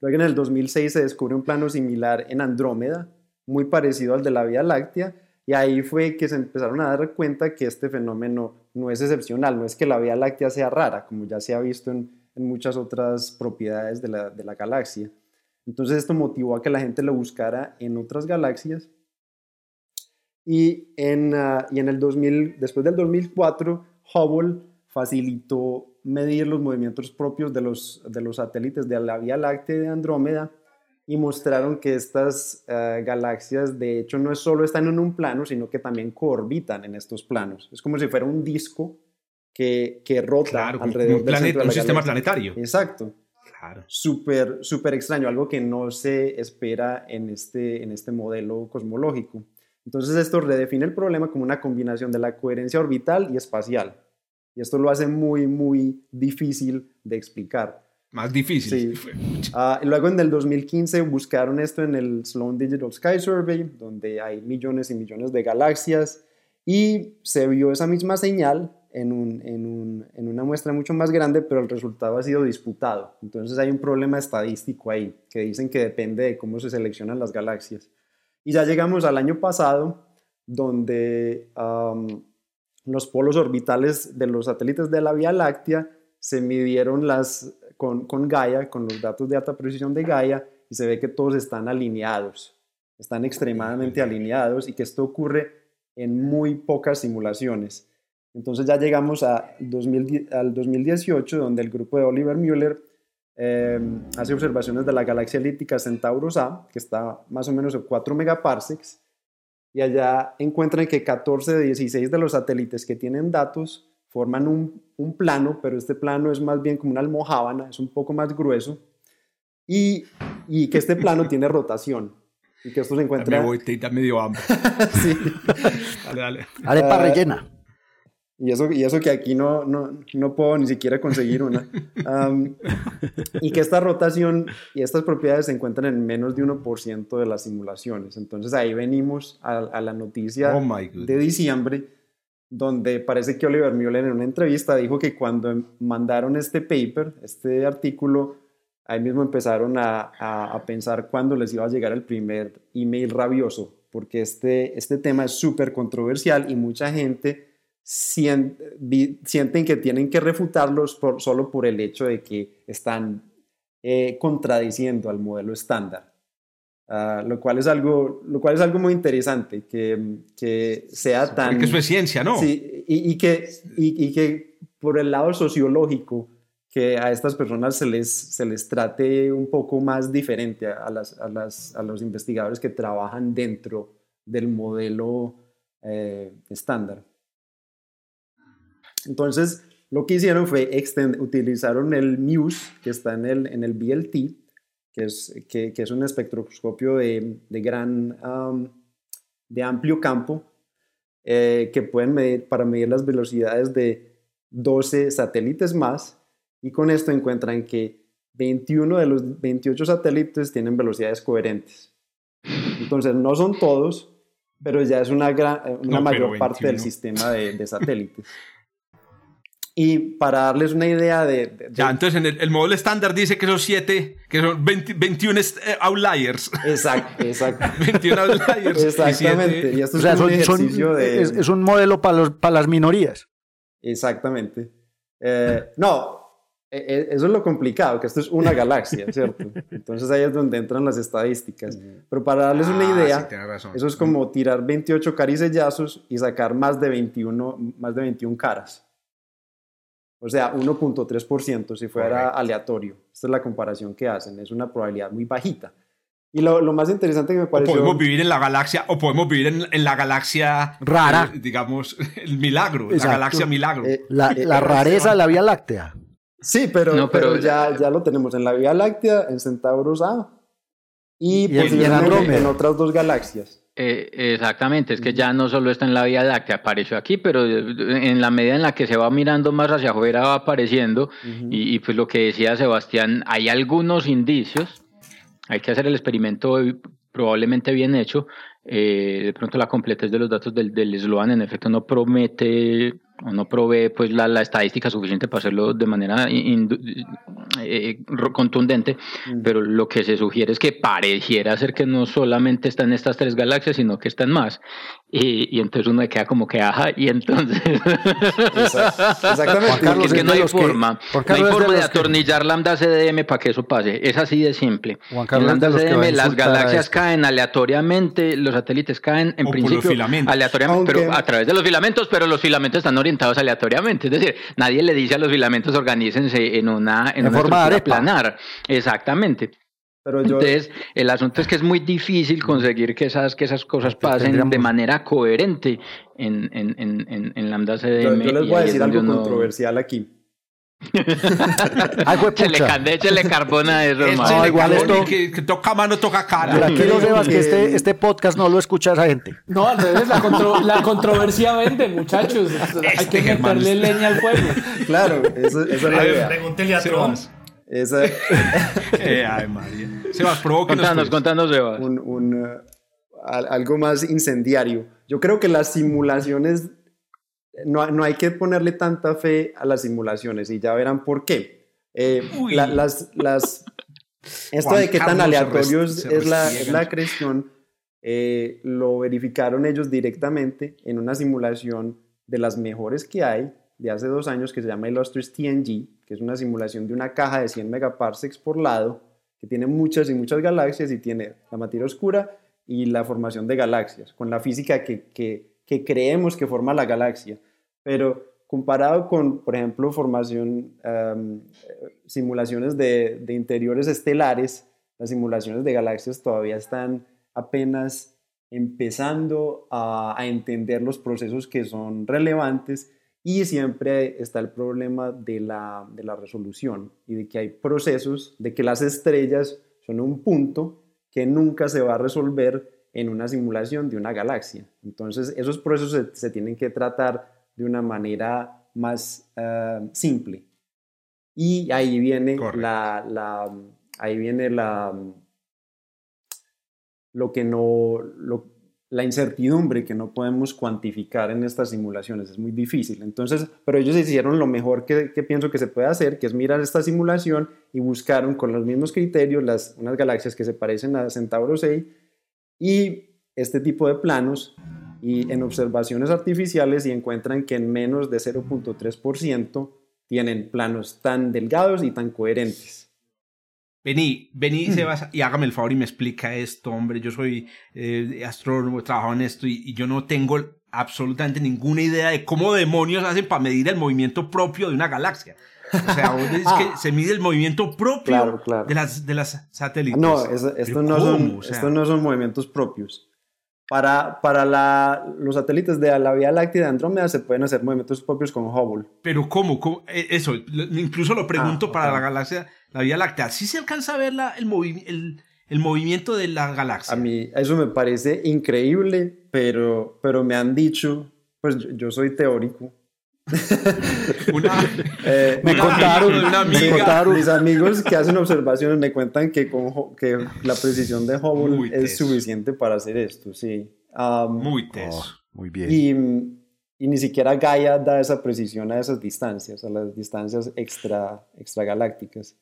Luego en el 2006 se descubre un plano similar en Andrómeda, muy parecido al de la Vía Láctea, y ahí fue que se empezaron a dar cuenta que este fenómeno no es excepcional, no es que la Vía Láctea sea rara, como ya se ha visto en, muchas otras propiedades de la, de la galaxia. Entonces esto motivó a que la gente lo buscara en otras galaxias. Y en, ah, y en el 2000, después del 2004, Hubble facilitó medir los movimientos propios de los, de los satélites de la Vía Láctea de Andrómeda y mostraron que estas eh, galaxias de hecho no solo están en un plano, sino que también coorbitan en estos planos. Es como si fuera un disco que, que rota Claro, alrededor un, del planeta, centro de un sistema planetario. Exacto. Claro. Súper, súper extraño, algo que no se espera en este, en este modelo cosmológico. Entonces esto redefine el problema como una combinación de la coherencia orbital y espacial. Y esto lo hace muy, muy difícil de explicar. Más difícil. Sí. (laughs) Y luego en el 2015 buscaron esto en el Sloan Digital Sky Survey, donde hay millones y millones de galaxias, y se vio esa misma señal en, un- en un- en una muestra mucho más grande, pero el resultado ha sido disputado. Entonces hay un problema estadístico ahí, que dicen que depende de cómo se seleccionan las galaxias. Y ya llegamos al año pasado, donde am, los polos orbitales de los satélites de la Vía Láctea se midieron las, con, con Gaia, con los datos de alta precisión de Gaia, y se ve que todos están alineados, están extremadamente alineados y que esto ocurre en muy pocas simulaciones. Entonces ya llegamos a 2010 al 2018, donde el grupo de Oliver Mueller eh, hace observaciones de la galaxia elíptica Centauros A, que está más o menos a 4 megaparsecs, y allá encuentran que 14 de 16 de los satélites que tienen datos forman un, un plano, pero este plano es más bien como una almohábana, es un poco más grueso, y, y que este plano (laughs) tiene rotación, y que esto se encuentra... me voy, te medio hambre. (laughs) Sí. Dale, dale. Arepa Ah, rellena. Y eso, y eso que aquí no, no, no puedo ni siquiera conseguir una. Am, y que esta rotación y estas propiedades se encuentran en menos de 1% de las simulaciones. Entonces ahí venimos a, a la noticia Oh de diciembre, donde parece que Oliver Mueller en una entrevista dijo que cuando mandaron este paper, este artículo, ahí mismo empezaron a, a, pensar cuándo les iba a llegar el primer email rabioso, porque este, este tema es súper controversial y mucha gente sienten que tienen que refutarlos solo por el hecho de que están eh, contradiciendo al modelo estándar. Ah, lo, cual es algo, lo cual es algo muy interesante, que, que sea tan... Eso es ciencia, ¿no? Sí, y, y que, y, y que por el lado sociológico, que a estas personas se les, se les trate un poco más diferente a, las, a, las, a los investigadores que trabajan dentro del modelo eh, estándar. Entonces, lo que hicieron fue extend- utilizaron el MUSE, que está en el, en el BLT, que es, que, que es un espectroscopio de, de gran, am, de amplio campo, eh, que pueden medir para medir las velocidades de 12 satélites más, y con esto encuentran que 21 de los 28 satélites tienen velocidades coherentes. Entonces, no son todos, pero ya es una, gran, una No, mayor parte del 21. sistema de, de satélites. (laughs) Y para darles una idea de... de- Ya, de- entonces en el, el modelo estándar dice que son 7, que son 20 21 est- eh, outliers. Exacto, (laughs) exacto. 21 outliers. y Exactamente. siete- Y esto O es sea, como un son- son- ejercicio de... es, es un modelo para, los, para las minorías. Exactamente. Eh, no, E- e- Eso es lo complicado, que esto es una galaxia, ¿cierto? Entonces ahí es donde entran las estadísticas. Pero para darles una Ah, idea, sí, razón. eso es como tirar 28 caricellazos y sacar más de 21, más de 21 caras. O sea, 1.3% si fuera Correcto. aleatorio. Esta es la comparación que hacen, es una probabilidad muy bajita. Y lo, lo más interesante que me O pareció... podemos vivir en la galaxia, o podemos vivir en, en la galaxia Rara. eh, digamos, (laughs) el milagro, la Exacto. galaxia milagro. eh, La, eh, la eh, rareza de la Vía Láctea. Sí, pero, No, pero- pero ya, ya lo tenemos en la Vía Láctea, en Centauros A y, Y en- y en otras dos galaxias. Eh, exactamente, es que ya no solo está en la Vía Láctea, apareció aquí, pero eh, en la medida en la que se va mirando más hacia afuera va apareciendo. y, y pues lo que decía Sebastián, hay algunos indicios, hay que hacer el experimento probablemente bien hecho. eh, de pronto la completez de los datos del, del Sloan en efecto no promete no provee pues la, la estadística suficiente para hacerlo de manera eh, ro- contundente, pero lo que se sugiere es que pareciera ser que no solamente está en estas tres galaxias, sino que está en más. Y, y entonces uno queda como que, ajá, y entonces... Exact- exactamente. Juan Carlos es que no hay que- forma, no hay de forma de los que- atornillar lambda CDM para que eso pase. Es así de simple. Juan Carlos lambda CDM las galaxias caen aleatoriamente, los satélites caen en O por los principio filamentos. aleatoriamente, Aunque- pero a través de los filamentos, pero los filamentos están orientados aleatoriamente. Es decir, nadie le dice a los filamentos organícense en una, en En una forma de planar. Exactamente. Pero yo, Entonces, el asunto es que es muy difícil conseguir que esas, que esas cosas pasen Tendríamos- de manera coherente en, en, en, en, en lambda yo- CDM. yo les voy a decir algo uno- controversial aquí. (laughs) Ay, Se le cande, échele carbón a eso, Este hermano. No, le igual esto- Que, que toca mano, toca cara. Tranquilo, que- Sebas, que que- este, este podcast no lo escucha esa gente. No, al revés, la, contro- la controversia vende, muchachos. Hay Este que Germán meterle leña al fuego. Claro, eso- esa es la idea. Pregúntele a Trump. Sebas. Esa- (laughs) Eh, ay, María. Sebas, provóquenos. Contanos, pues. contanos, Sebas. un, un, uh, al- algo más incendiario. Yo creo que las simulaciones, no, no hay que ponerle tanta fe a las simulaciones y ya verán por qué. Eh, Uy. la- las, las, esto Juan de qué tan aleatorios es la, es la creación, eh, lo verificaron ellos directamente en una simulación de las mejores que hay de hace dos años que se llama Illustrious TNG, que es una simulación de una caja de 100 megaparsecs por lado, que tiene muchas y muchas galaxias y tiene la materia oscura y la formación de galaxias, con la física que, que, que creemos que forma la galaxia. Pero comparado con, por ejemplo, formación, em, simulaciones de, de interiores estelares, las simulaciones de galaxias todavía están apenas empezando a, a entender los procesos que son relevantes y siempre está el problema de la, de la resolución y de que hay procesos, de que las estrellas son un punto que nunca se va a resolver en una simulación de una galaxia. Entonces, esos procesos se, se tienen que tratar de una manera más eh, simple. Y ahí viene la, la, ahí viene la, lo que no, lo- la incertidumbre que no podemos cuantificar en estas simulaciones. Es muy difícil. Entonces, pero ellos hicieron lo mejor que, pienso que se puede hacer, que es mirar esta simulación y buscaron con los mismos criterios las, unas galaxias que se parecen a Centauro 6 y este tipo de planos y en observaciones artificiales y encuentran que en menos de 0.3% tienen planos tan delgados y tan coherentes. Vení, vení, Sebas, y hágame el favor y me explica esto, hombre. Yo soy eh, astrónomo, he trabajado en esto y, y yo no tengo absolutamente ninguna idea de cómo demonios hacen para medir el movimiento propio de una galaxia. O sea, vos decís que (laughs) se mide el movimiento propio Claro, claro. De, las, de las satélites. No, Pero esto, no son, O sea, esto no son movimientos propios. Para, para la- los satélites de la Vía Láctea de Andrómeda se pueden hacer movimientos propios con Hubble. Pero ¿cómo? ¿Cómo? Eh, Eso, incluso lo pregunto Ah, para la galaxia, la Vía Láctea. ¿Sí se alcanza a ver la, el, movi- el, el movimiento de la galaxia? A mí eso me parece increíble, pero, pero me han dicho, pues yo, yo soy teórico. (laughs) Una, (laughs) Eh, Me una contaron, una me contaron. Mis amigos que hacen observaciones me cuentan que, con, que la precisión de Hubble Muy es teso. suficiente para hacer esto, sí. Am, Muy teso. Oh, muy bien. y, y ni siquiera Gaia da esa precisión a esas distancias, a las distancias extra, extragalácticas.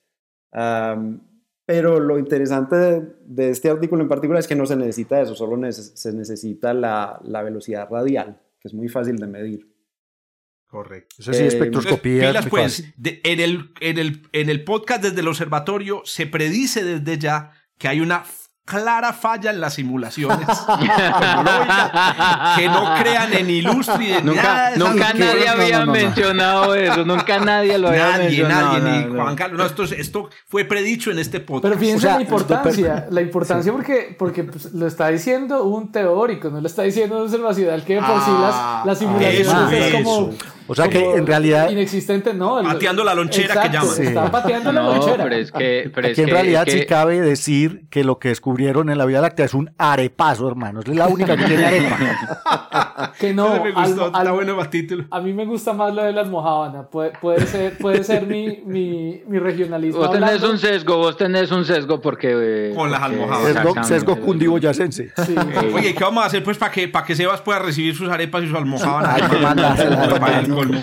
Am, pero lo interesante de, de este artículo en particular es que no se necesita eso, solo neces- se necesita la, la velocidad radial, que es muy fácil de medir. Correcto. Eso sí, Eh, espectroscopía. Pilas, pues, de- en, el, en, el, en el podcast desde el observatorio se predice desde ya que hay una clara falla en las simulaciones. (laughs) que no crean en Ilustri de nada Nunca, nadie había no, no, no. mencionado eso, nunca nadie lo había Nadie, mencionado. nadie, ni no, no. Juan Carlos. No, esto, es- esto fue predicho en este podcast. Pero fíjense O sea, la importancia, la importancia porque, porque pues, lo está diciendo un teórico, no lo está diciendo un observacional que de por sí Ah, las, las simulaciones eso, es como. O sea que en realidad, inexistente, no. el- Pateando la lonchera que llaman. Está Sí. pateando la No, lonchera. pero es que. Pero es aquí en que- realidad es sí cabe decir que lo que descubrieron en la Vía Láctea es un arepazo, hermanos. Es la única que tiene arepa. (laughs) Que no, me gustó, al- al- está bueno título. a mí me gusta más lo de la almohábana. Puede, puede ser, puede ser mi, mi, mi regionalismo. Vos tenés hablando. un sesgo, vos tenés un sesgo porque. eh, Con las almohadas. Sesgo, sesgo cundiboyacense. Sí. Oye, ¿qué vamos a hacer pues para que, para que Sebas pueda recibir sus arepas y su almohada? Hay que colmo.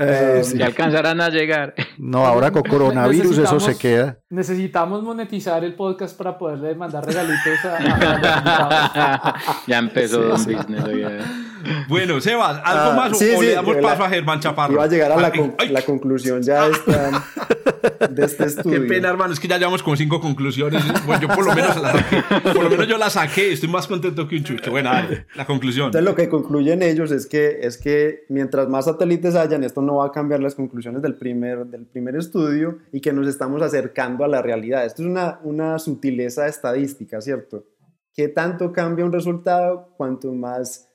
Eh, sí. Que alcanzarán a llegar. No, ahora con coronavirus eso Necesitamos- se queda. Necesitamos monetizar el podcast para poderle mandar regalitos a, a- a (laughs) ya empezó Don Business. oye. Bueno, Sebas, ¿algo Ah, más o- sí, o sí, le damos la- paso a Germán Chaparro? Iba a llegar a la, con- la conclusión ya de, esta- (laughs) de este Qué estudio. pena, hermano, es que ya llevamos como cinco conclusiones. Bueno, yo por lo menos la saqué. Por lo menos yo la saqué. Estoy más contento que un chucho. Bueno, dale, la conclusión. Entonces lo que concluyen ellos es que, es que mientras más satélites hayan, esto no va a cambiar las conclusiones del primer, del primer estudio y que nos estamos acercando a la realidad. Esto es una, una sutileza estadística, ¿cierto? ¿Qué tanto cambia un resultado cuanto más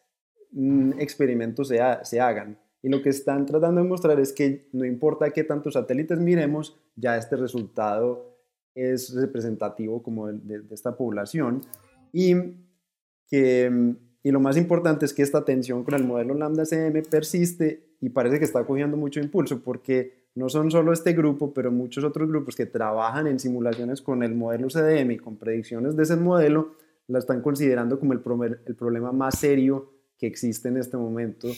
experimentos se, ha- se hagan? Y lo que están tratando de mostrar es que no importa qué tantos satélites miremos, ya este resultado es representativo como de- esta población. Y que, mm, y lo más importante es que esta tensión con el modelo lambda CM persiste y parece que está cogiendo mucho impulso porque no son solo este grupo, pero muchos otros grupos que trabajan en simulaciones con el modelo CDM y con predicciones de ese modelo, la están considerando como el problema más serio que existe en este momento.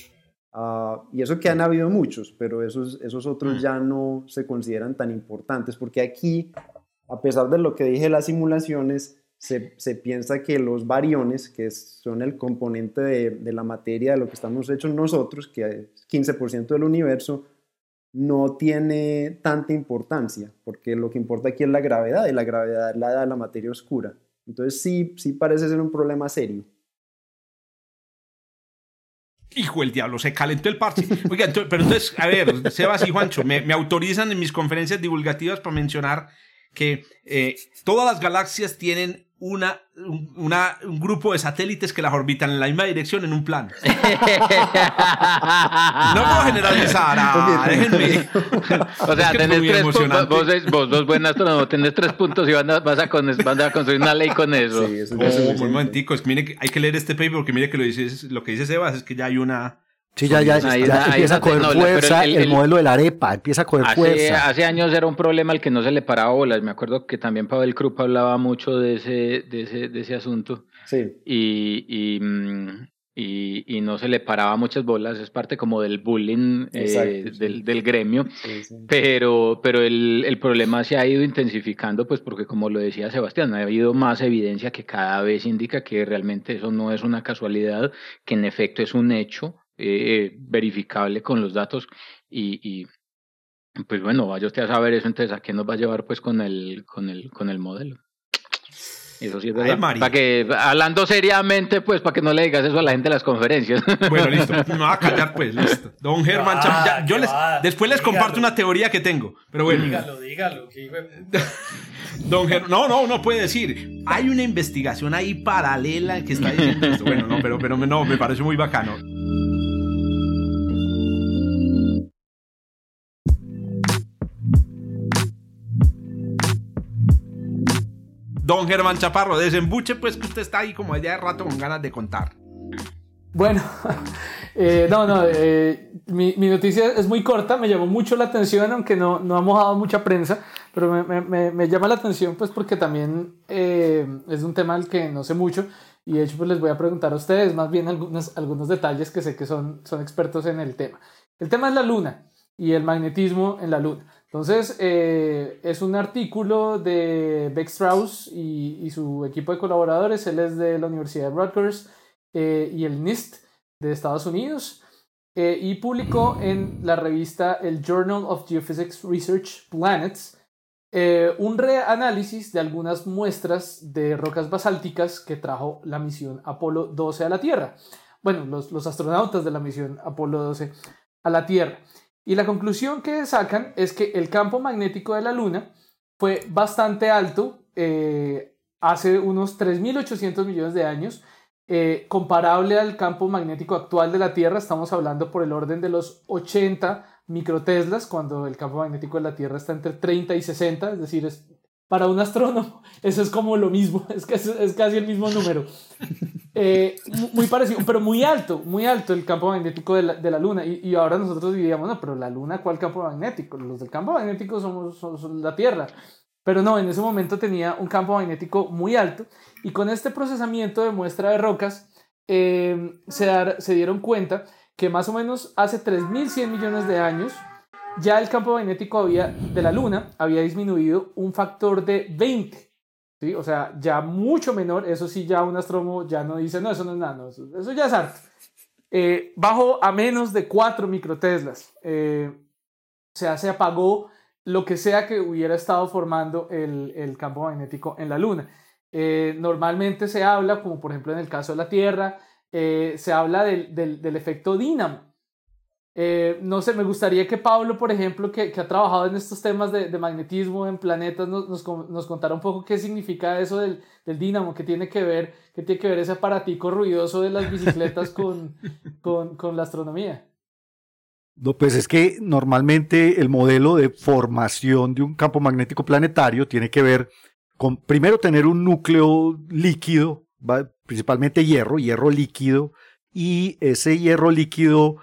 Ah, y eso que han habido muchos, pero esos, esos otros ya no se consideran tan importantes porque aquí, a pesar de lo que dije las simulaciones, se, se piensa que los variones, que son el componente de, de la materia de lo que estamos hechos nosotros, que es 15% del universo, no tiene tanta importancia, porque lo que importa aquí es la gravedad, y la gravedad la da la materia oscura. Entonces sí, sí parece ser un problema serio. Hijo del diablo, se calentó el parche. Oiga, pero entonces, a ver, Sebas y Juancho, me autorizan en mis conferencias divulgativas para mencionar que eh, todas las galaxias tienen una, un- una, un grupo de satélites que las orbitan en la misma dirección en un plano. No puedo generalizar, ah, déjenme. O sea, Es que tenés tres puntos. Vos, vos sos buen astrónomo, tenés tres puntos y van a, vas a, con- van a construir una ley con eso. Sí, eso Oh, es un momentico, es que mire que hay que leer este paper porque mire que lo, dice, lo que dice Sebas es que ya hay una... Sí, ya, ya, Ahí ya está, ahí empieza a coger no, fuerza el- el, el- modelo de la arepa, empieza a coger Hace, fuerza. hace años era un problema al que no se le paraba bolas. Me acuerdo que también Pavel Krupp hablaba mucho de ese, de ese, de ese asunto Sí, y, y, mm, y, y no se le paraba muchas bolas. Es parte como del bullying eh, sí. del, del gremio. sí, sí. Pero, pero el, el problema se ha ido intensificando, pues porque como lo decía Sebastián, ha habido más evidencia que cada vez indica que realmente eso no es una casualidad, que en efecto es un hecho eh, verificable con los datos y, y pues bueno, vaya usted a saber eso, entonces a qué nos va a llevar pues con el, con el, con el modelo. Eso sí es Ay, verdad. Para que, hablando seriamente, pues, para que no le digas eso a la gente de las conferencias. (laughs) Bueno, listo, (laughs) me voy a callar pues, listo. Don Germán, va, Cham- ya, yo que les, va, después les dígalo. comparto una teoría que tengo, pero bueno. Dígalo, dígalo. Que. (laughs) Don Ger- no, no, no puede decir. Hay una investigación ahí paralela que está diciendo esto. Bueno, no, pero, pero no, me parece muy bacano. Don Germán Chaparro, desembuche pues que usted está ahí como allá de rato con ganas de contar. Bueno, (laughs) eh, no, no, eh, mi, mi noticia es muy corta, me llamó mucho la atención, aunque no, no ha mojado mucha prensa, pero me, me- me- llama la atención pues porque también eh, es un tema del que no sé mucho y de hecho pues les voy a preguntar a ustedes más bien algunos, algunos detalles que sé que son, son expertos en el tema. El tema es la luna y el magnetismo en la luna. Entonces, eh, es un artículo de Beck Strauss y, y su equipo de colaboradores. Él es de la Universidad de Rutgers eh, y el NIST de Estados Unidos. eh, y publicó en la revista el Journal of Geophysics Research Planets eh, un reanálisis de algunas muestras de rocas basálticas que trajo la misión Apolo 12 a la Tierra. Bueno, los, los astronautas de la misión Apolo 12 a la Tierra. Y la conclusión que sacan es que el campo magnético de la Luna fue bastante alto eh, hace unos 3.800 millones de años, eh, comparable al campo magnético actual de la Tierra. Estamos hablando por el orden de los 80 microteslas, cuando el campo magnético de la Tierra está entre 30 y 60, es decir, es, para un astrónomo (laughs) eso es como lo mismo, (laughs) es, que es, casi el mismo número. Eh, muy parecido, pero muy alto, muy alto el campo magnético de la, de la Luna. Y, y, ahora nosotros diríamos, no, pero la Luna, ¿cuál campo magnético? Los del campo magnético somos, la Tierra. Pero no, en ese momento tenía un campo magnético muy alto y con este procesamiento de muestra de rocas eh, se, dar, se dieron cuenta que más o menos hace 3.100 millones de años ya el campo magnético había, de la Luna había disminuido un factor de 20. ¿sí? O sea, ya mucho menor. Eso sí, ya un astrónomo ya no dice, no, eso no es nada, eso, ya es arte. Eh, bajó a menos de 4 microteslas. Eh, o sea, se apagó lo que sea que hubiera estado formando el, el campo magnético en la Luna. Eh, normalmente se habla, como por ejemplo en el caso de la Tierra, eh, se habla del, del, del efecto dínamo. Eh, no sé, me gustaría que Pablo, por ejemplo, que, que ha trabajado en estos temas de, de magnetismo en planetas, nos, nos, nos, contara un poco qué significa eso del, del dínamo, qué tiene que ver, qué tiene que ver ese aparatico ruidoso de las bicicletas con, (laughs) con, con la astronomía. No, pues es que normalmente el modelo de formación de un campo magnético planetario tiene que ver con, primero, tener un núcleo líquido principalmente hierro, hierro líquido, y ese hierro líquido,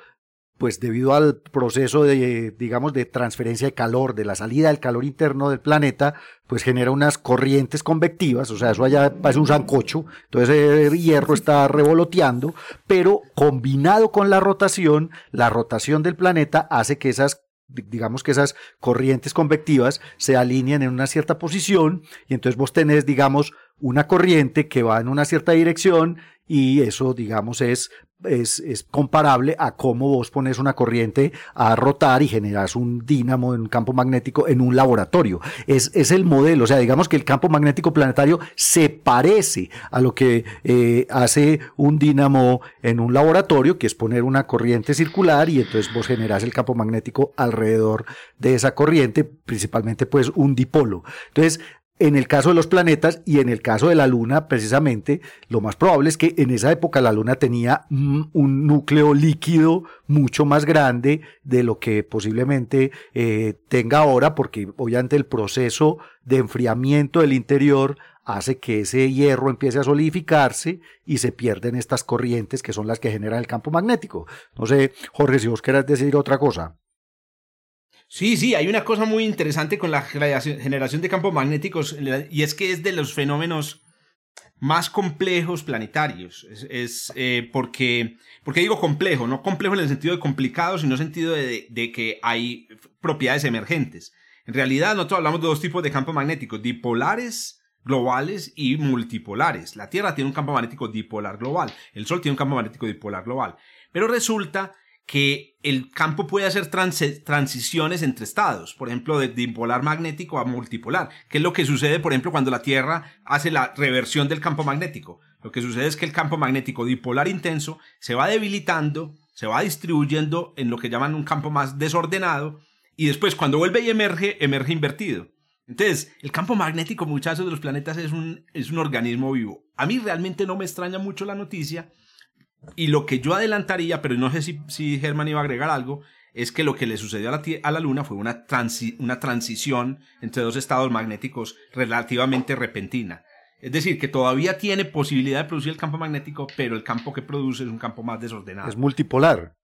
pues debido al proceso de, digamos, de transferencia de calor, de la salida del calor interno del planeta, pues genera unas corrientes convectivas, o sea, eso allá parece un sancocho, entonces el hierro está revoloteando, pero combinado con la rotación, la rotación del planeta hace que esas digamos que esas corrientes convectivas se alinean en una cierta posición y entonces vos tenés, digamos, una corriente que va en una cierta dirección y eso, digamos, es, es, es, comparable a cómo vos pones una corriente a rotar y generas un dínamo en un campo magnético en un laboratorio. Es, es el modelo, o sea, digamos que el campo magnético planetario se parece a lo que eh, hace un dínamo en un laboratorio, que es poner una corriente circular y entonces vos generas el campo magnético alrededor de esa corriente, principalmente pues un dipolo. Entonces, en el caso de los planetas y en el caso de la Luna, precisamente, lo más probable es que en esa época la Luna tenía un núcleo líquido mucho más grande de lo que posiblemente eh, tenga ahora, porque obviamente el proceso de enfriamiento del interior hace que ese hierro empiece a solidificarse y se pierden estas corrientes que son las que generan el campo magnético. No sé, Jorge, si vos querés decir otra cosa. Sí, sí, hay una cosa muy interesante con la generación de campos magnéticos y es que es de los fenómenos más complejos planetarios. Es, eh, porque, porque digo complejo, no complejo en el sentido de complicado, sino en el sentido de, de, que hay propiedades emergentes. En realidad nosotros hablamos de dos tipos de campos magnéticos, dipolares globales y multipolares. La Tierra tiene un campo magnético dipolar global, el Sol tiene un campo magnético dipolar global. Pero resulta que el campo puede hacer transiciones entre estados, por ejemplo, de dipolar magnético a multipolar, que es lo que sucede, por ejemplo, cuando la Tierra hace la reversión del campo magnético. Lo que sucede es que el campo magnético dipolar intenso se va debilitando, se va distribuyendo en lo que llaman un campo más desordenado, y después cuando vuelve y emerge, emerge invertido. Entonces, el campo magnético, muchachos, de los planetas es un, es un organismo vivo. A mí realmente no me extraña mucho la noticia, y lo que yo adelantaría, pero no sé si, si Germán iba a agregar algo, es que lo que le sucedió a la, a la Luna fue una, una transición entre dos estados magnéticos relativamente repentina. Es decir, que todavía tiene posibilidad de producir el campo magnético, pero el campo que produce es un campo más desordenado. Es multipolar.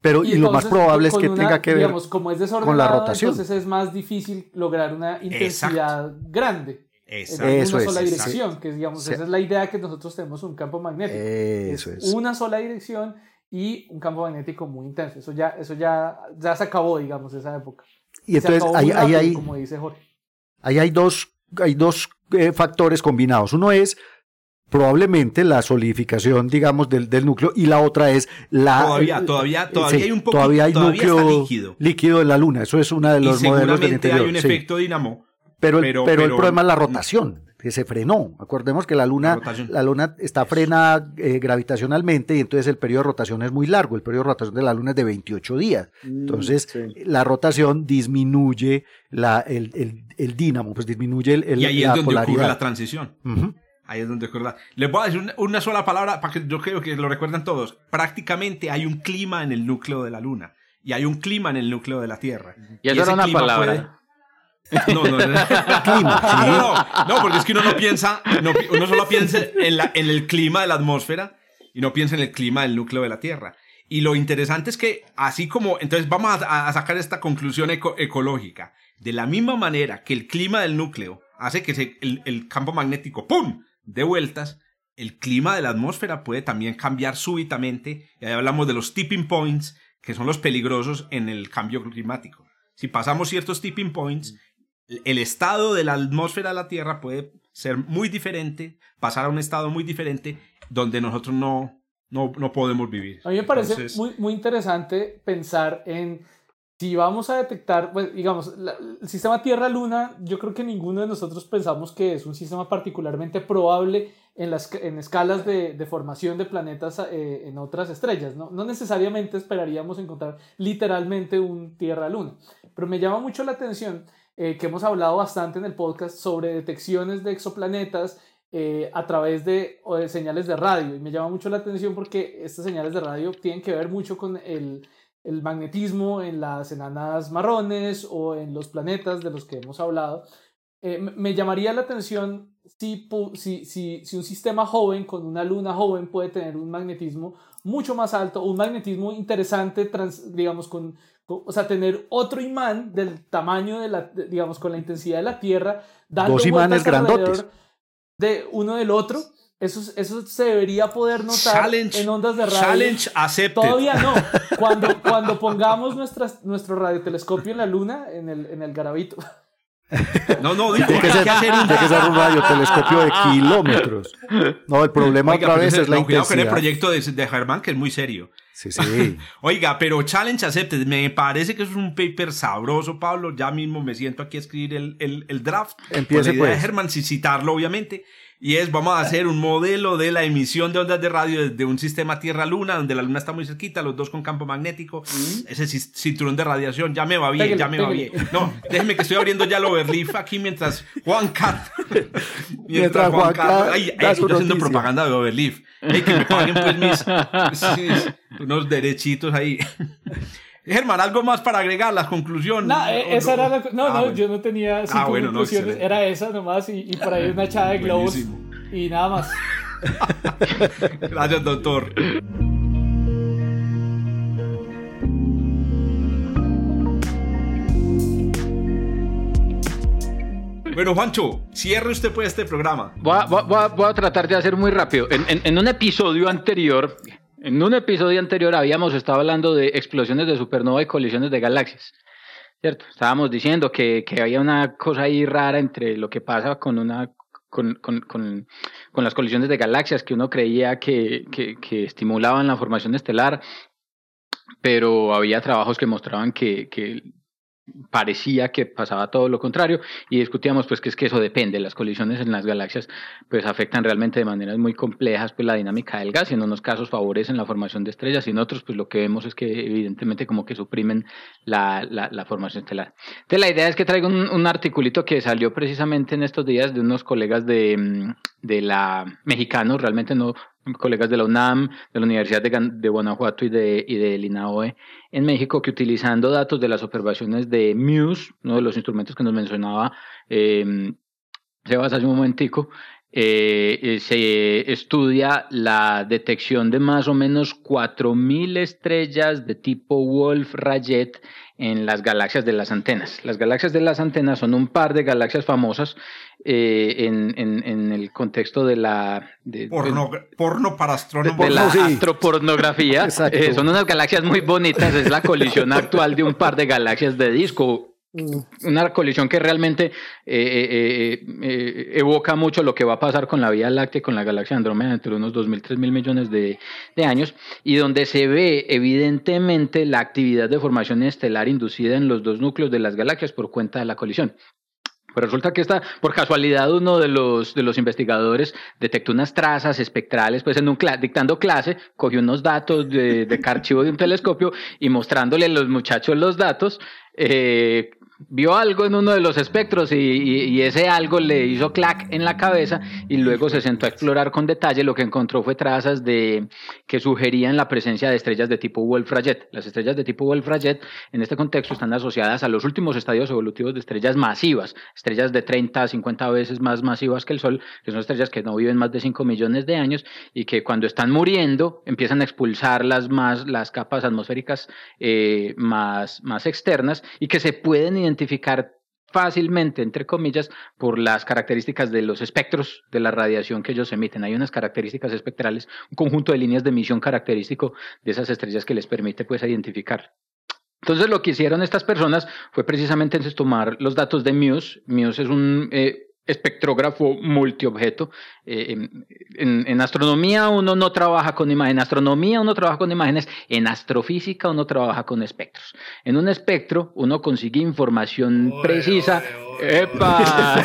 Pero y, lo más probable es que tenga que ver como es con la rotación. Entonces es más difícil lograr una intensidad grande en una sola dirección, que digamos, esa es la idea que nosotros tenemos un campo magnético. Eso es, Una sola dirección y un campo magnético muy intenso. Eso ya, eso ya, ya se acabó, digamos, esa época. Y entonces ahí, hay, como dice Jorge. Ahí hay dos, hay dos eh, factores combinados. Uno es probablemente la solidificación, digamos, del, del, núcleo y la otra es la... Todavía, todavía, todavía hay un poquito, todavía hay todavía núcleo líquido. líquido de la Luna, eso es uno de los y modelos del seguramente interior. hay un sí. efecto dinamo. Pero, pero- pero, el problema es la rotación, que se frenó. Acordemos que la Luna, La Luna está frenada eh, gravitacionalmente y entonces el periodo de rotación es muy largo. El periodo de rotación de la Luna es de 28 días. Entonces, sí. la rotación disminuye la, el, el, el dínamo, pues disminuye el, el- Y ahí es donde ocurre polaridad. la transición. Ahí es donde ocurre la... Les voy a decir una, una sola palabra para que yo creo que lo recuerdan todos. Prácticamente hay un clima en el núcleo de la Luna. Y hay un clima en el núcleo de la Tierra. Y eso ese era una clima palabra. puede- (laughs) No, no, no. (laughs) Ah, no, no, no, porque es que uno no piensa, no, uno solo piensa en, la, en el clima de la atmósfera y no piensa en el clima del núcleo de la Tierra. Y lo interesante es que así como, entonces vamos a, a sacar esta conclusión eco- ecológica. De la misma manera que el clima del núcleo hace que se- el, el campo magnético, ¡pum!, dé vueltas, el clima de la atmósfera puede también cambiar súbitamente. Y ahí hablamos de los tipping points, que son los peligrosos en el cambio climático. Si pasamos ciertos tipping points, el estado de la atmósfera de la Tierra puede ser muy diferente, pasar a un estado muy diferente donde nosotros no, no, no podemos vivir. A mí me parece Entonces, muy, muy interesante pensar en si vamos a detectar, pues, digamos, la- el sistema Tierra-Luna, yo creo que ninguno de nosotros pensamos que es un sistema particularmente probable en, las, en escalas de, de formación de planetas eh, en otras estrellas. ¿no? no necesariamente esperaríamos encontrar literalmente un Tierra-Luna. Pero me llama mucho la atención eh, que hemos hablado bastante en el podcast sobre detecciones de exoplanetas eh, a través de, de señales de radio. Y me llama mucho la atención porque estas señales de radio tienen que ver mucho con el, el magnetismo en las enanas marrones o en los planetas de los que hemos hablado. Eh, me- llamaría la atención si, si, si, si un sistema joven con una luna joven puede tener un magnetismo mucho más alto, un magnetismo interesante, trans- digamos, con- o sea, tener otro imán del tamaño de la, digamos, con la intensidad de la Tierra, dando Dos imanes vueltas alrededor grandotes. de uno del otro. Eso, eso se debería poder notar challenge, en ondas de radio. challenge accepted. Todavía no. (laughs) Cuando, cuando pongamos nuestras, nuestro radiotelescopio en la luna, en el, en el garabito. (laughs) No, no, digo, Tiene que ser, tiene que ser un radiotelescopio de kilómetros. No, el problema Oiga, otra vez ese- es la no, cuidado con el intensidad. proyecto de, de Germán, que es muy serio. Sí, sí. (laughs) Oiga, pero challenge accepted. Me parece que eso es un paper sabroso, Pablo. Ya mismo me siento aquí a escribir el, el, el draft. Empiece, Con la idea de pues. Germán, sin citarlo, obviamente. Y es, vamos a hacer un modelo de la emisión de ondas de radio desde un sistema Tierra-Luna, donde la Luna está muy cerquita, los dos con campo magnético. Ese ci- cinturón de radiación ya me va bien, Pégale, ya me va bien. No, déjeme que estoy abriendo ya el overleaf aquí mientras Juan Cat. (laughs) Mientras Juan Cat Ay, ay, da estoy haciendo propaganda de overleaf. Ay, que me paguen pues mis, (laughs) mis- unos derechitos ahí. Germán, ¿algo más para agregar? Las conclusiones. No, eh, esa era la, no, Ah, no, bueno. yo no tenía cinco bueno, no, conclusiones, era esa nomás y, y por ahí una (laughs) echada de globos Buenísimo. y nada más. (laughs) Gracias, doctor. Bueno, Juancho, cierre usted pues este programa. Voy a, voy a- voy a- voy a tratar de hacer muy rápido. En, en- en un episodio anterior, en un episodio anterior habíamos estado hablando de explosiones de supernova y colisiones de galaxias. ¿Cierto? Estábamos diciendo que, que había una cosa ahí rara entre lo que pasa con una con, con, con, con las colisiones de galaxias que uno creía que, que, que estimulaban la formación estelar, pero había trabajos que mostraban que, que parecía que pasaba todo lo contrario y discutíamos pues que es que eso depende, las colisiones en las galaxias pues afectan realmente de maneras muy complejas pues la dinámica del gas y en unos casos favorecen la formación de estrellas y en otros pues lo que vemos es que evidentemente como que suprimen la, la, la formación estelar. La idea es que traigo un, un articulito que salió precisamente en estos días de unos colegas de, mm, de la mexicanos, realmente no colegas de la UNAM, de la Universidad de, de Guanajuato y de, y del INAOE en México, que utilizando datos de las observaciones de MUSE, uno de los instrumentos que nos mencionaba eh, Sebas hace un momentico, eh, eh, se estudia la detección de más o menos 4.000 estrellas de tipo Wolf-Rayet en las galaxias de las antenas. Las galaxias de las antenas son un par de galaxias famosas eh, en, en, en el contexto de la... de- Porno, porno para de, astrónomos. de la sí. astropornografía. (laughs) Eh, son unas galaxias muy bonitas. Es la colisión actual de un par de galaxias de disco una colisión que realmente eh, eh, evoca mucho lo que va a pasar con la Vía Láctea y con la galaxia Andrómeda entre unos 2.000, 3.000 millones de, de, años, y donde se ve evidentemente la actividad de formación estelar inducida en los dos núcleos de las galaxias por cuenta de la colisión. Pero resulta que esta, por casualidad, uno de los, de los investigadores detectó unas trazas espectrales, pues en un dictando clase, cogió unos datos de, de (laughs) archivo de un telescopio y mostrándole a los muchachos los datos, eh, vio algo en uno de los espectros y, ese algo le hizo clac en la cabeza y luego se sentó a explorar con detalle. Lo que encontró fue trazas de que sugerían la presencia de estrellas de tipo Wolf-Rayet. Las estrellas de tipo Wolf-Rayet en este contexto están asociadas a los últimos estadios evolutivos de estrellas masivas, estrellas de 30 a 50 veces más masivas que el Sol, que son estrellas que no viven más de 5 millones de años y que cuando están muriendo empiezan a expulsar las, más, las capas atmosféricas eh, más, más externas y que se pueden identificar identificar fácilmente, entre comillas, por las características de los espectros de la radiación que ellos emiten. Hay unas características espectrales, un conjunto de líneas de emisión característico de esas estrellas que les permite pues identificar. Entonces lo que hicieron estas personas fue precisamente tomar los datos de MUSE. MUSE es un eh, espectrógrafo multiobjeto. Eh, en, en, astronomía uno no trabaja con imágenes, en astronomía uno trabaja con imágenes, en astrofísica uno trabaja con espectros. En un espectro uno consigue información precisa. ¡Epa!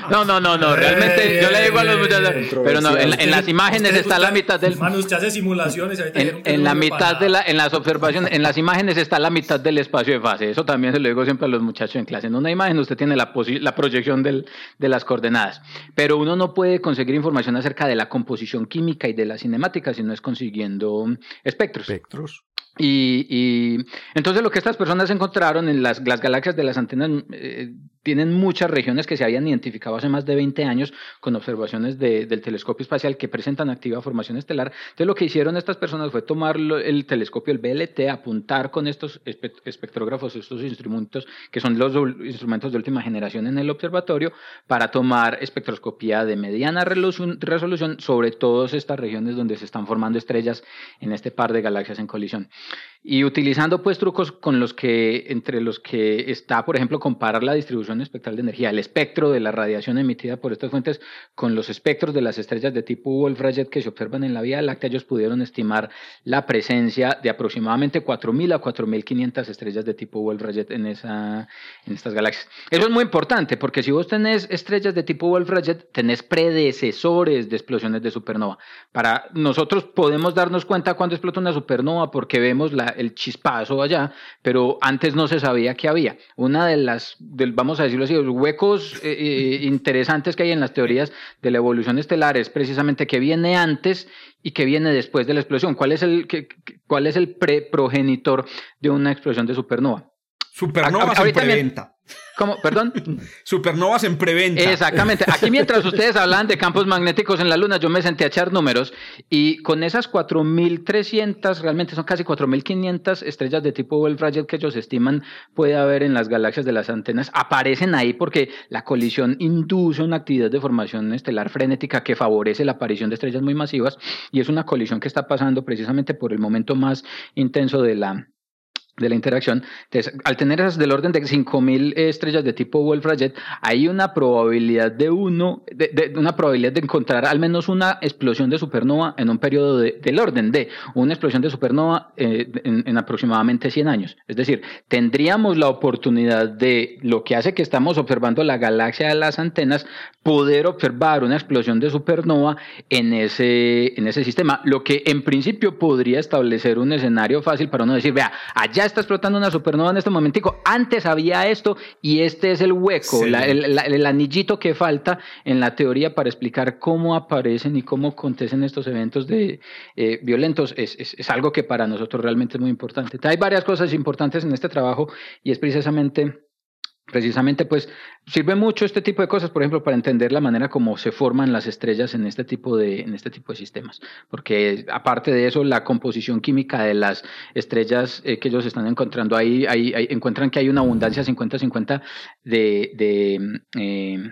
(laughs) no, no, no, no. Realmente yo le digo a los muchachos, pero no, en, las imágenes está la mitad del. Manu, usted hace simulaciones. En, en la mitad de la, en las observaciones, en las imágenes está la mitad del espacio de fase. Eso también se lo digo siempre a los muchachos en clase. En una imagen usted tiene la, la proyección del, de las coordenadas, pero uno no puede conseguir información acerca de la composición química y de la cinemática si no es consiguiendo espectros. Espectros. Y, y, entonces lo que estas personas encontraron en las, las galaxias de las antenas eh, tienen muchas regiones que se habían identificado hace más de 20 años con observaciones de, del telescopio espacial que presentan activa formación estelar. Entonces lo que hicieron estas personas fue tomar el telescopio, el BLT, apuntar con estos espectrógrafos, estos instrumentos que son los instrumentos de última generación en el observatorio, para tomar espectroscopía de mediana resolución sobre todas estas regiones donde se están formando estrellas en este par de galaxias en colisión. Y utilizando pues trucos con los que, entre los que está, por ejemplo, comparar la distribución espectral de energía, el espectro de la radiación emitida por estas fuentes con los espectros de las estrellas de tipo Wolf-Rayet que se observan en la Vía Láctea, ellos pudieron estimar la presencia de aproximadamente 4.000 a 4.500 estrellas de tipo Wolf-Rayet en, esa, en estas galaxias. Eso es muy importante porque si vos tenés estrellas de tipo Wolf-Rayet, tenés predecesores de explosiones de supernova. Para nosotros podemos darnos cuenta cuando explota una supernova porque vemos la el chispazo allá, pero antes no se sabía que había. Una de las, vamos a decirlo así, los huecos eh, eh, interesantes que hay en las teorías de la evolución estelar es precisamente que viene antes y que viene después de la explosión. ¿Cuál es el, que, cuál es el preprogenitor de una explosión de supernova? Supernova en preventa. ¿Cómo? ¿Perdón? (laughs) Supernovas en preventa. Exactamente. Aquí mientras (laughs) ustedes hablan de campos magnéticos en la Luna, yo me senté a echar números y con esas 4.300, realmente son casi 4.500 estrellas de tipo Wolf-Rayet que ellos estiman puede haber en las galaxias de las antenas, aparecen ahí porque la colisión induce una actividad de formación estelar frenética que favorece la aparición de estrellas muy masivas y es una colisión que está pasando precisamente por el momento más intenso de la de la interacción. Entonces, al tener esas del orden de 5000 estrellas de tipo Wolf-Rayet, hay una probabilidad de uno, de, una probabilidad de encontrar al menos una explosión de supernova en un periodo del orden de una explosión de supernova eh, en, aproximadamente 100 años. Es decir, tendríamos la oportunidad de lo que hace que estamos observando la galaxia de las antenas, poder observar una explosión de supernova en ese, en ese sistema, lo que en principio podría establecer un escenario fácil para uno decir, vea, allá está explotando una supernova en este momentico. Antes había esto y este es el hueco, el, anillito que falta en la teoría para explicar cómo aparecen y cómo acontecen estos eventos de, eh, violentos. Es, es, algo que para nosotros realmente es muy importante. Hay varias cosas importantes en este trabajo y es precisamente precisamente pues sirve mucho este tipo de cosas, por ejemplo, para entender la manera como se forman las estrellas en este tipo de, en este tipo de sistemas. Porque aparte de eso, la composición química de las estrellas eh, que ellos están encontrando ahí, ahí, encuentran que hay una abundancia 50-50 de, de, eh,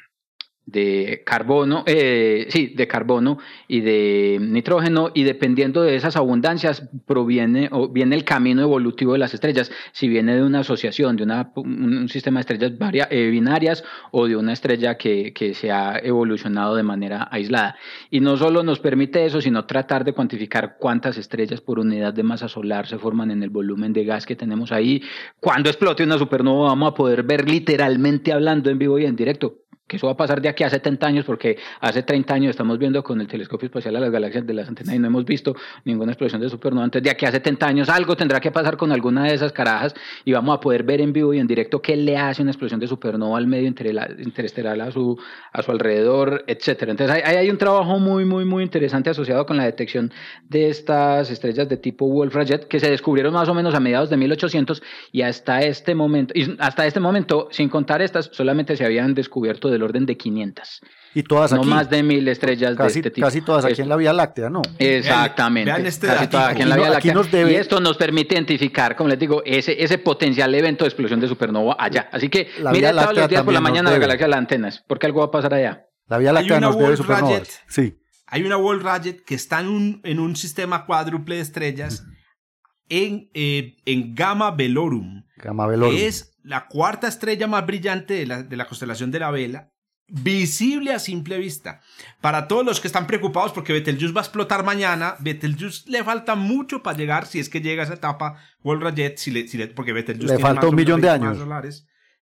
de carbono, eh, sí, de carbono y de nitrógeno, y dependiendo de esas abundancias proviene o viene el camino evolutivo de las estrellas, si viene de una asociación, de una, un sistema de estrellas eh, binarias o de una estrella que, que se ha evolucionado de manera aislada. Y no solo nos permite eso, sino tratar de cuantificar cuántas estrellas por unidad de masa solar se forman en el volumen de gas que tenemos ahí. Cuando explote una supernova vamos a poder ver literalmente hablando en vivo y en directo que eso va a pasar de aquí a 70 años, porque hace 30 años estamos viendo con el telescopio espacial a las galaxias de las antenas y no hemos visto ninguna explosión de supernova. Entonces, de aquí a 70 años algo tendrá que pasar con alguna de esas carajas y vamos a poder ver en vivo y en directo qué le hace una explosión de supernova al medio interestelar a su, alrededor, etcétera. Entonces, ahí hay un trabajo muy, muy, muy interesante asociado con la detección de estas estrellas de tipo Wolf-Rayet que se descubrieron más o menos a mediados de 1800 y hasta este momento, y hasta este momento, sin contar estas, solamente se habían descubierto del orden de 500. Y todas aquí. No más de mil estrellas casi, de este tipo. Casi todas aquí en la Vía Láctea, ¿no? Exactamente. Vean, este casi todas aquí en la Vía Láctea. Nos debe... Y esto nos permite identificar, como les digo, ese, ese potencial evento de explosión de supernova allá. Así que la mira todos los días por la mañana la galaxia de las antenas, porque algo va a pasar allá. La Vía Láctea nos debe supernovas. Sí. Hay una Wall Rajet que está en un, en un sistema cuádruple de estrellas en, eh, en Gamma Velorum. Gamma Velorum. Que es la cuarta estrella más brillante de la, de la constelación de la Vela visible a simple vista. Para todos los que están preocupados porque Betelgeuse va a explotar mañana, Betelgeuse le falta mucho para llegar, si es que llega a esa etapa, Wolf-Rayet, si le, si le, porque Betelgeuse le falta un millón de años.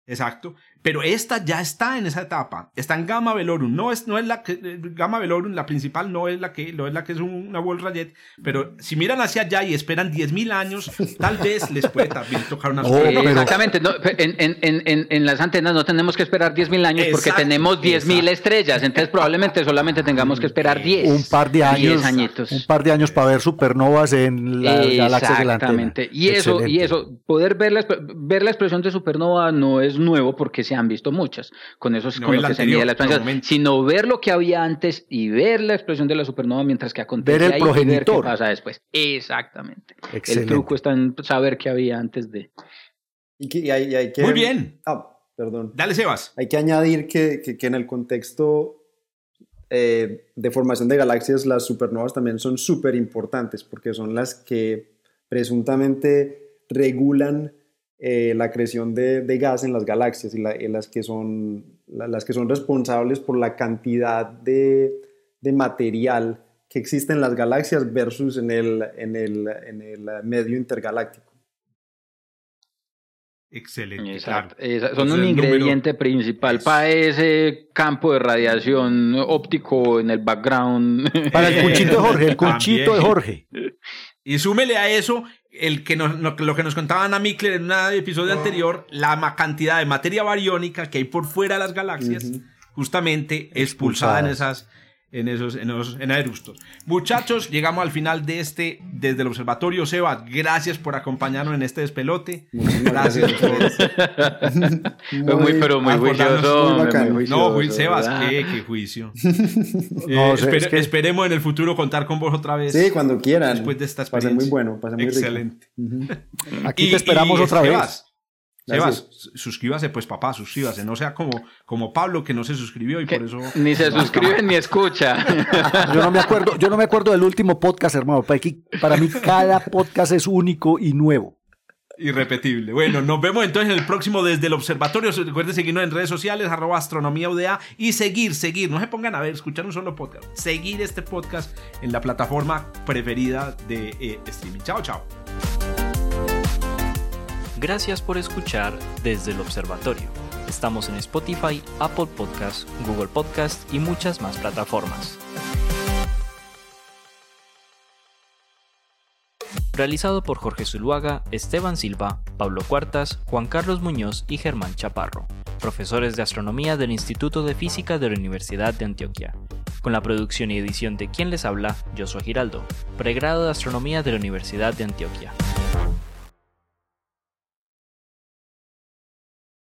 Exacto. Pero esta ya está en esa etapa. Está en Gamma Velorum. No es, no es la que, Gamma Velorum, la principal, no es la que, no es la que es una Wolf Rayet. Pero si miran hacia allá y esperan 10.000 años, tal vez les puede también tocar una (laughs) oh, Exactamente. en, en, en, en, las antenas no tenemos que esperar 10.000 años porque tenemos 10.000 estrellas. Entonces probablemente solamente tengamos que esperar 10. Un par de años. añitos. Un par de años para ver supernovas en la galaxia de la Exactamente. Y eso, y eso, poder ver la, ver la explosión de supernova no es nuevo porque se han visto muchas, con eso es con lo que se mide la explosión, sino ver lo que había antes y ver la explosión de la supernova mientras que acontece ver el progenitor. y ver qué pasa después. Exactamente. El truco está en saber qué había antes de. Y hay, que, Muy bien. Ah, perdón. Dale, Sebas. Hay que añadir que, que, en el contexto eh, de formación de galaxias, las supernovas también son súper importantes porque son las que presuntamente regulan eh, la creación de, de, gas en las galaxias y, las, que son, las que son responsables por la cantidad de, de, material que existe en las galaxias versus en el, en el, en el medio intergaláctico. Excelente. Son un ingrediente principal para ese campo de radiación óptico en el background. Para el cuchito de Jorge, el cuchito de Jorge. Y súmele a eso el que nos, lo que nos contaban a Mikler en un episodio anterior, la cantidad de materia bariónica que hay por fuera de las galaxias, justamente expulsada en esas en esos, en esos en aerustos. Muchachos, llegamos al final de este desde el observatorio Seba. Gracias por acompañarnos en este despelote. Gracias. (laughs) muy, pero muy juicioso. no, Sebas, qué, qué juicio. (laughs) Eh, esperemos en el futuro contar con vos otra vez. Sí, cuando quieran. Después de esta experiencia. Pase muy bueno, pase muy Excelente. (laughs) Aquí te esperamos otra vez. Sebas, suscríbase pues papá, suscríbase, no sea como, como Pablo que no se suscribió y por eso... Ni se suscribe ni escucha. (laughs) Yo no me acuerdo, yo no me acuerdo del último podcast, hermano. Para mí cada podcast es único y nuevo. Irrepetible. Bueno, nos vemos entonces en el próximo desde el observatorio. Recuerden seguirnos en redes sociales, arroba astronomía UDA y seguir, seguir. No se pongan a ver, escuchar un solo podcast. Seguir este podcast en la plataforma preferida de eh, streaming. Chao, chao. Gracias por escuchar desde el observatorio. Estamos en Spotify, Apple Podcast, Google Podcast y muchas más plataformas. Realizado por Jorge Zuluaga, Esteban Silva, Pablo Cuartas, Juan Carlos Muñoz y Germán Chaparro, profesores de astronomía del Instituto de Física de la Universidad de Antioquia. Con la producción y edición de quien les habla, Josué Giraldo, pregrado de astronomía de la Universidad de Antioquia.